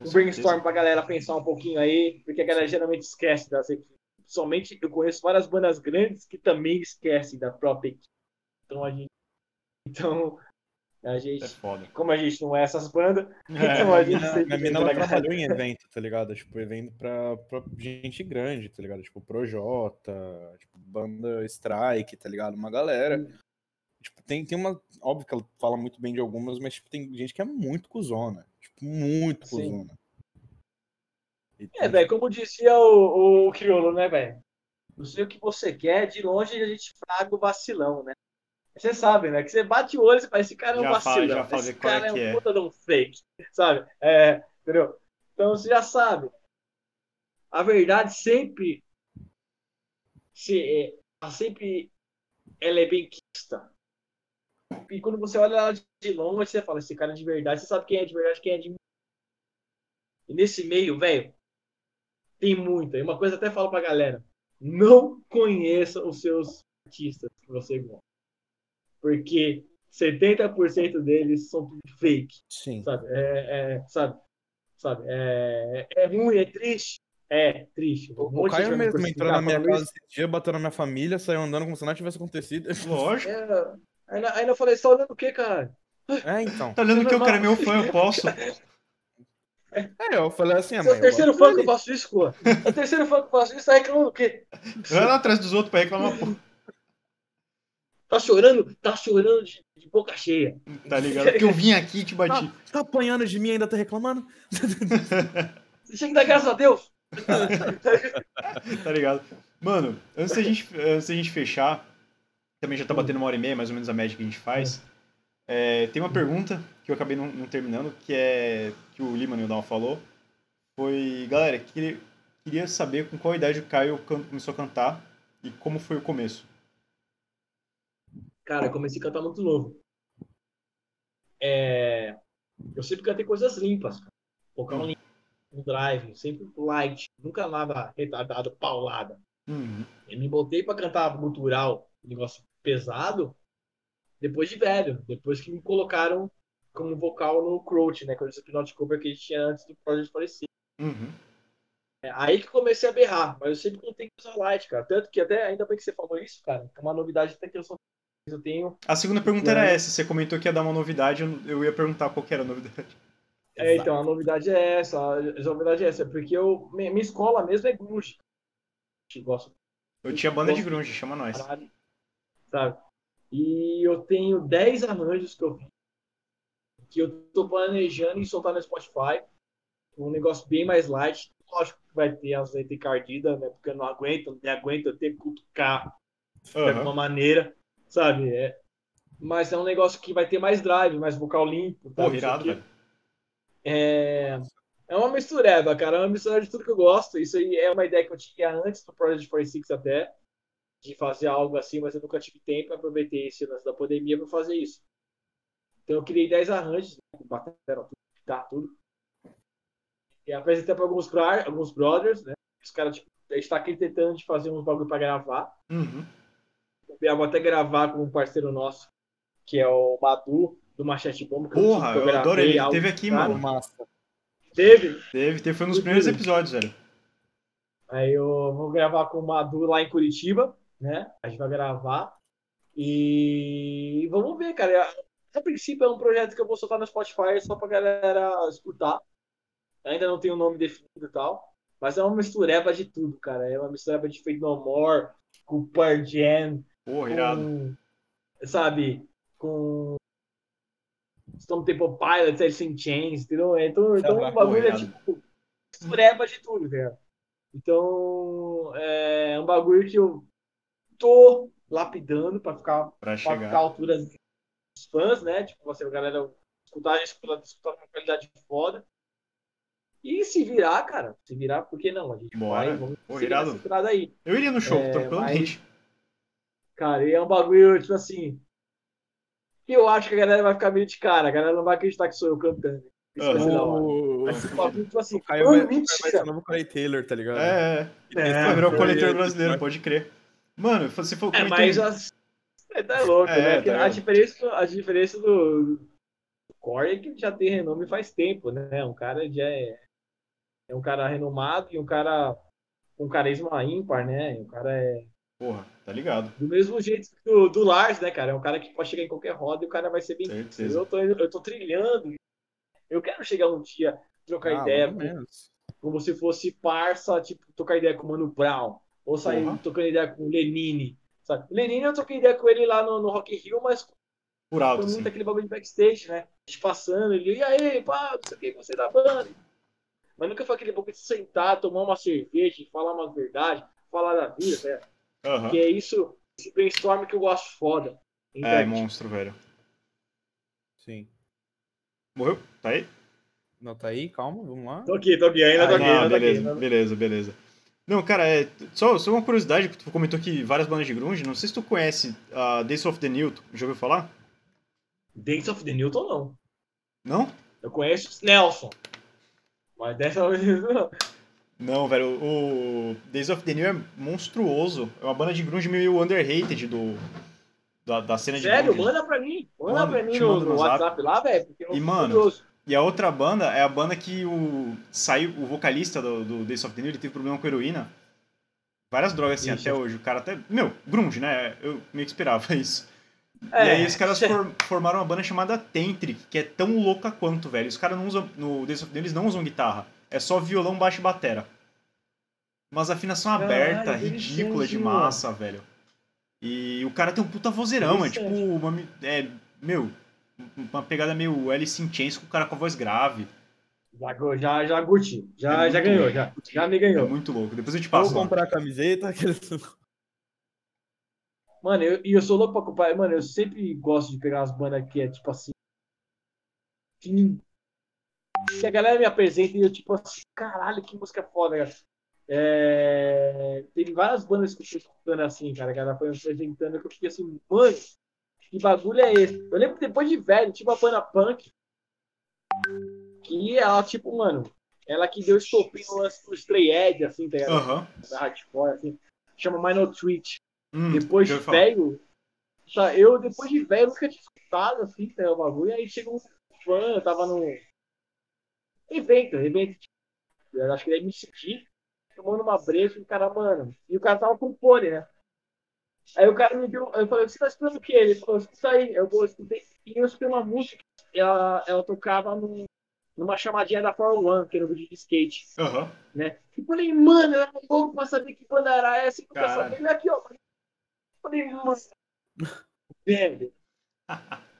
um brainstorm pra galera pensar um pouquinho aí, porque a galera geralmente esquece das equipes. Somente eu conheço várias bandas grandes que também esquecem da própria equipe. Então a gente Então, a gente, É foda. como a gente não é essas bandas, então É, a gente sempre minha mina ela trabalhou em evento, tá ligado? Tipo, evento pra, pra gente grande, tá ligado? Tipo, Projota, tipo, banda Strike, tá ligado? Uma galera. Tipo, tem, tem uma. Óbvio que ela fala muito bem de algumas, mas tipo, tem gente que é muito cuzona. Tipo, muito Sim. cuzona. E É, velho, como dizia o, o Criolo, né, velho? Não sei o que você quer, de longe a gente fraga o vacilão, né? Você sabe, né? Que você bate o olho e fala, esse cara é um Já vacilão. fala esse é cara é que um é. puta de um fake, sabe? É, entendeu? Então você já sabe. A verdade sempre se, é, sempre ela é bem quista. E quando você olha ela de longe, você fala, esse cara é de verdade, você sabe quem é de verdade, quem é de E nesse meio, velho, tem muita. E uma coisa eu até falo pra galera: não conheça os seus artistas que você gosta. Porque 70% deles são fake, Sim. sabe? É, é, sabe? Sabe? É, é ruim, é triste. É, triste. Um O, Caio mesmo entrou na minha casa esse dia, bateu na minha família, saiu andando como se nada tivesse acontecido. Lógico. É, ainda, ainda eu falei, você tá olhando o quê, cara? É, então. Tá olhando que o cara é meu fã, eu posso. É, eu falei assim, Você é mãe. o terceiro fã que eu faço isso, pô. É o terceiro fã que eu faço isso, tá reclamando o quê? Vai lá atrás dos outros pra reclamar, pô. Tá chorando? Tá chorando de, de boca cheia. Tá ligado? Porque eu vim aqui e te bati. Tá, tá apanhando de mim ainda tá reclamando? Você tinha que dar graças a Deus. Tá ligado? Mano, antes da gente, antes da gente fechar, também já tá batendo uma hora e meia, mais ou menos a média que a gente faz. É, tem uma pergunta que eu acabei não, não terminando, que é que o Lima Nildal falou. Foi, galera, queria, queria saber com qual idade o Caio can- começou a cantar e como foi o começo. Cara, eu comecei a cantar muito novo. É, Eu sempre cantei coisas limpas, cara. Vocal limpo, um drive, sempre light, nunca nada retardado, paulada. Uhum. Eu me botei pra cantar gutural, negócio pesado, depois de velho, depois que me colocaram como vocal no Crouch, né? Que é o Slipknot cover que a gente tinha antes do Project falecer. Uhum. É aí que comecei a berrar, mas eu sempre contei coisa light, cara. Tanto que até, ainda bem que você falou isso, cara, que é uma novidade até que eu sou. Eu tenho. A segunda pergunta era É. essa. Você comentou que ia dar uma novidade, eu, ia perguntar qual que era a novidade. É, então, a novidade é essa. A novidade é essa, porque eu, minha escola mesmo é grunge. Eu gosto Eu tinha banda de grunge, chama nós. caralho, sabe? E eu tenho 10 arranjos que eu fiz, que eu tô planejando em soltar no Spotify. Um negócio bem mais light. Lógico que vai ter as letras encardidas, né? Porque eu não aguento, não aguento, eu tenho que cutucar de Aham. alguma maneira, sabe? É, mas é um negócio que vai ter mais drive, mais vocal limpo. tá? Pô, irado, velho. É, é uma mistureba, cara. É uma mistura de tudo que eu gosto. Isso aí é uma ideia que eu tinha antes do Project 46 até, de fazer algo assim, mas eu nunca tive tempo. Aproveitei esse lance da pandemia para fazer isso. Então eu criei 10 arranjos, né, com batera, tudo, guitarra, tudo. E apresentei para alguns, alguns brothers, né? Os caras, tipo, a gente tá aqui tentando de fazer uns bagulho para gravar. Uhum. Eu vou até gravar com um parceiro nosso, que é o Madu, do Machete Bomba. que eu Porra, que eu adoro ele. algo, Teve aqui, cara. mano. Massa. Teve? Teve, teve, foi um dos primeiros episódios, velho. Aí eu vou gravar com o Madu lá em Curitiba, né? A gente vai gravar. E vamos ver, cara. A princípio é um projeto que eu vou soltar no Spotify só pra galera escutar. Ainda não tem o nome definido e tal. Mas é uma mistureba de tudo, cara. É uma mistureba de Fate No More, com Pearl Jam, Porra, irado. com, sabe, com Stone Temple Pilots, Alice in Chains, entendeu? Então, então Caraca, o bagulho é tipo mistureba de tudo, velho. Então, é um bagulho que eu tô lapidando pra ficar, Pra pra chegar. ficar à altura dos fãs, né? Tipo, você, a galera escutar, escutar, escutar com uma qualidade foda. E se virar, cara, se virar, por que não? A gente Bora. vai, vamos Pô, irado. aí. Eu iria no show, É, tranquilamente. Cara, e é um bagulho, tipo assim. Que eu acho que a galera vai ficar meio de cara. A galera não vai acreditar que sou eu cantando. Isso vai ser da hora. O, Vai ser um bagulho, tipo assim. o Caio vai, "Ah, vai ser mentira! o novo Clay Taylor, tá ligado? É, é. E tem É, virar o coletor aí, brasileiro, vai- pode crer. Mano, você falou É, comentou- mas as... é, tá louco, É, né? tá Que a, diferença, a diferença do, Corey é que já tem renome faz tempo, né? Um cara já é, é um cara renomado e um cara com carisma ímpar, né? Um cara é Porra, tá ligado. Do mesmo jeito que o do Lars, né, cara? É um cara que pode chegar em qualquer roda e o cara vai ser bem. Certeza. Eu tô, eu tô trilhando. Eu quero chegar um dia, trocar Ah, ideia com, menos. como se fosse parça, tipo, trocar ideia com o Mano Brown. Ou sair Porra. trocando ideia com o Lenine. Sabe? O Lenine eu troquei ideia com ele lá no, no Rock Rio, mas Por alto, foi assim. muito aquele bagulho de backstage, né? Gente passando, ele, e aí, pá, não sei o que, você da banda. Mas nunca foi aquele bagulho de sentar, tomar uma cerveja, falar uma verdade, falar da vida, né? Aham. Que é isso, esse brainstorm que eu gosto foda. É, Então, monstro, velho. Sim. Morreu? Tá aí? Não, tá aí, calma, vamos lá. Tô aqui, tô aqui, ainda tô Ah, aqui, não, ainda tô aqui. beleza, beleza, beleza. Não, cara, é, só, só uma curiosidade, tu comentou que várias bandas de grunge, não sei se tu conhece a Days of the Newton, já ouviu falar? Dance of the Newton, não. Não? Eu conheço Nelson. Mas dessa vez não. Não, velho, o Days of the New é monstruoso, é uma banda de grunge meio underrated do, da, da cena de Sério, grunge. manda pra mim. Manda Manda, pra mim no, no zap. WhatsApp lá, velho. E, mano, curioso. E a outra banda é a banda que o saiu, o vocalista do, do Days of the New, ele teve problema com heroína. Várias drogas assim Ixi. até hoje. O cara até. Meu, grunge, né? Eu meio que esperava isso. e É, aí os caras for- formaram uma banda chamada Tentric, que é tão louca quanto, velho. Os caras não usam. No Days of the New, eles não usam guitarra. É só violão, baixo e batera. Mas afinação Caralho, aberta, ridícula de mano. massa, velho. E o cara tem um puta vozeirão, é tipo Interessante. uma. É, meu, uma pegada meio Alice in Chains com o cara com a voz grave. Já, já, já curti. Já, É já ganhou, louco. já. Já me É ganhou. muito louco. Depois eu te Vou passo lá. comprar a camiseta. Mano, eu- e eu, sou louco pra comprar. Mano, eu sempre gosto de pegar umas bandas que é tipo assim. Que, que a galera me apresenta e eu, tipo assim, caralho, que música foda, cara. É, Teve várias bandas que eu fui escutando assim, cara, que ela foi me apresentando, que eu fiquei assim, mano, que bagulho é esse? Eu lembro que depois de velho, tinha uma banda punk que ela, tipo, mano, ela que deu estopim no lance do Stray Edge, assim, tá ligado? Da hardcore, assim. Chama Minor Treat. Hum, Depois de velho, tá, eu depois de velho nunca tinha escutado assim, tá, o bagulho. Aí chegou um fã, eu tava num evento, evento, eu acho que ele me sentir, tomando uma breja, e o cara, mano, e o cara tava com fone, né? Aí o cara me deu, eu falei, você tá escutando o que? Ele falou, escuta aí, eu vou escutei, e eu escutei uma música, ela, ela tocava num, numa chamadinha da Fórmula 1, que era um vídeo de skate Aham. né? E falei, mano, eu era louco pra saber que banda era essa. E sabia. Ele aqui, ó. Falei, mano. Velho.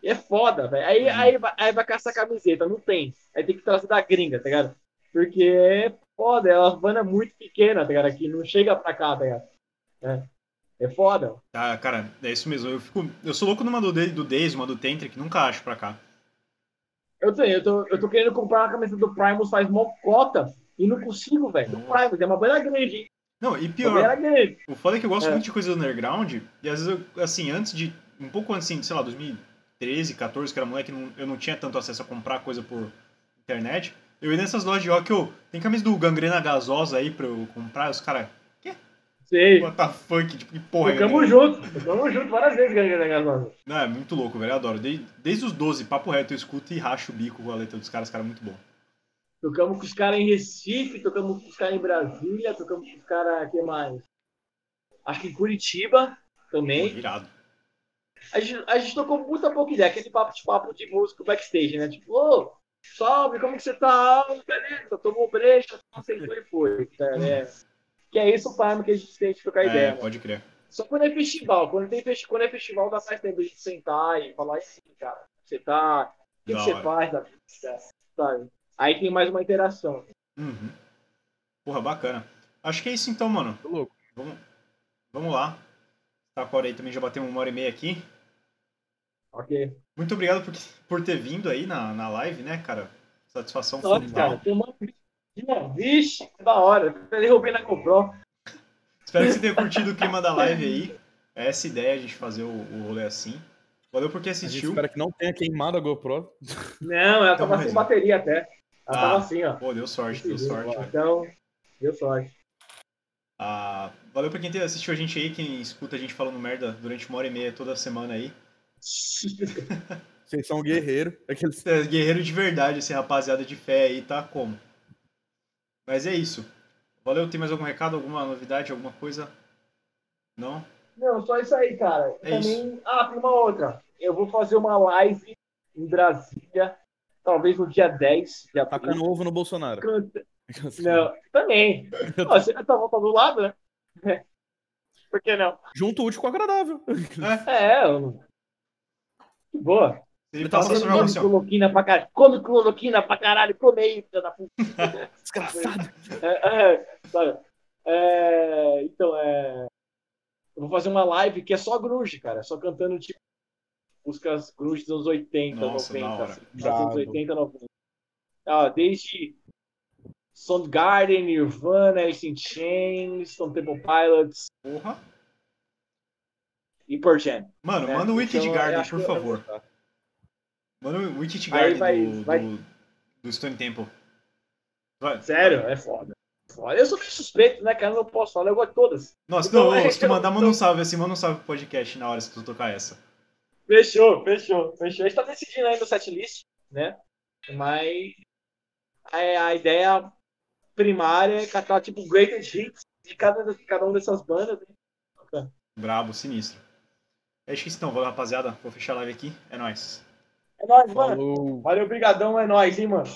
E é foda, velho. Aí, Uhum. aí, vai- aí vai caçar camiseta, não tem. Aí tem que trazer da gringa, tá ligado? Porque é foda, é uma banda muito pequena, tá ligado? Que não chega pra cá, tá ligado? É, é foda. Ah, cara, é isso mesmo. Eu, fico, eu sou louco numa do, do Days, uma do Tentric, que nunca acho pra cá. Eu tenho, eu tô, eu tô querendo comprar uma camisa do Primus faz mó cota e não consigo, velho. Do Primus, é uma banda grande, hein? Não, e pior, o foda é que eu gosto É. muito de coisa underground, e às vezes eu, assim, antes de. Um pouco antes, assim, sei lá, 2013, 14, que era moleque, não- eu não tinha tanto acesso a comprar coisa por internet. Eu ia nessas lojas de rock, eu. Tem camisa do Gangrena Gasosa aí pra eu comprar, os caras. Sei. What the fuck? Tipo, que porra. é Tocamos Gangrena? junto, tocamos junto várias vezes, galera, galera. Não, é muito louco, velho. Eu adoro. Desde, desde os 12, papo reto, eu escuto e racho o bico com a letra dos caras, cara, é muito bom. Tocamos com os caras em Recife, tocamos com os caras em Brasília, tocamos com os caras, que mais? Acho que em Curitiba Pô, também. A gente, a gente tocou muita pouca ideia, aquele papo de papo de músico backstage, né? Tipo, ô, salve, como que você tá? Beleza, tomou brecha, aceitou e foi. Tá, é. Que é isso o time que a gente tem de trocar É, ideia. pode crer. Só quando é festival. Quando, tem festi quando é festival, dá mais tempo de gente sentar e falar assim, cara, você tá. O que, que você faz da vida? Sabe? Aí tem mais uma interação. Uhum. Porra, bacana. Acho que é isso então, mano. Tô louco. Vamos, vamos lá. Tá com a hora aí também, já bateu uma hora e meia aqui. Ok. Muito obrigado por, por ter vindo aí na, na live, né, cara? Satisfação Nossa, total. cara, tem uma. Uma- Vixe, que da hora. Eu derrubei na GoPro. Espero que você tenha curtido o clima da live aí. É essa ideia, a gente fazer o, o rolê assim. Valeu por ter assistiu. espera que não tenha queimado a GoPro. Não, ela Então, tava sem bateria até. Ela Ah. tava assim, ó. Pô, deu sorte, deu sorte, velho. Então, deu sorte. Ah, valeu pra quem assistiu a gente aí, quem escuta a gente falando merda durante uma hora e meia toda semana aí. Vocês são guerreiros. Aqueles... É guerreiro de verdade, esse rapaziada de fé aí, tá como? Mas é isso. Valeu, tem mais algum recado, alguma novidade, alguma coisa? Não? Não, só isso aí, cara. É Também. Ah, tem uma outra. Eu vou fazer uma live em Brasília, talvez no dia 10 de abril. Tacando ovo no Bolsonaro. Canta- Não, também. Você tá voltando do lado, né? Por que não? Junto útil com o agradável. É, eu- que boa. Ele tá passa fazendo sua Come relação. cloroquina pra caralho. Come cloroquina pra caralho. Come aí, filha da puta. Desgraçado. É, é? É, então, é. Eu vou fazer uma live que é só grunge, cara. Só cantando, tipo, músicas grunge dos anos 80, Nossa, da 90. hora. Assim, dos anos 80, 90. Ah, desde Soundgarden, Nirvana, Alice in Chains, Stone Temple Pilots Porra. Jam. Mano, É, manda o Wicked então, Garden, por que favor. Manda o Wicked Garden vai- do, vai- do, do Stone Temple. Vai. Sério, é foda. Foda. Eu sou meio suspeito, né, cara? Eu não posso falar, eu gosto de todas. Nossa, Então, não, é, se tu mandar, manda um salve assim, manda um salve pro podcast na hora se tu tocar essa. Fechou, fechou, fechou. A gente tá decidindo ainda o setlist, né? Mas a, a ideia primária é catar tipo greatest hits de cada, de cada uma dessas bandas. né? Brabo, sinistro. É isso então, valeu rapaziada. Vou fechar a live aqui. É nóis. É nóis, mano. Valeu, brigadão, é nóis, hein, mano.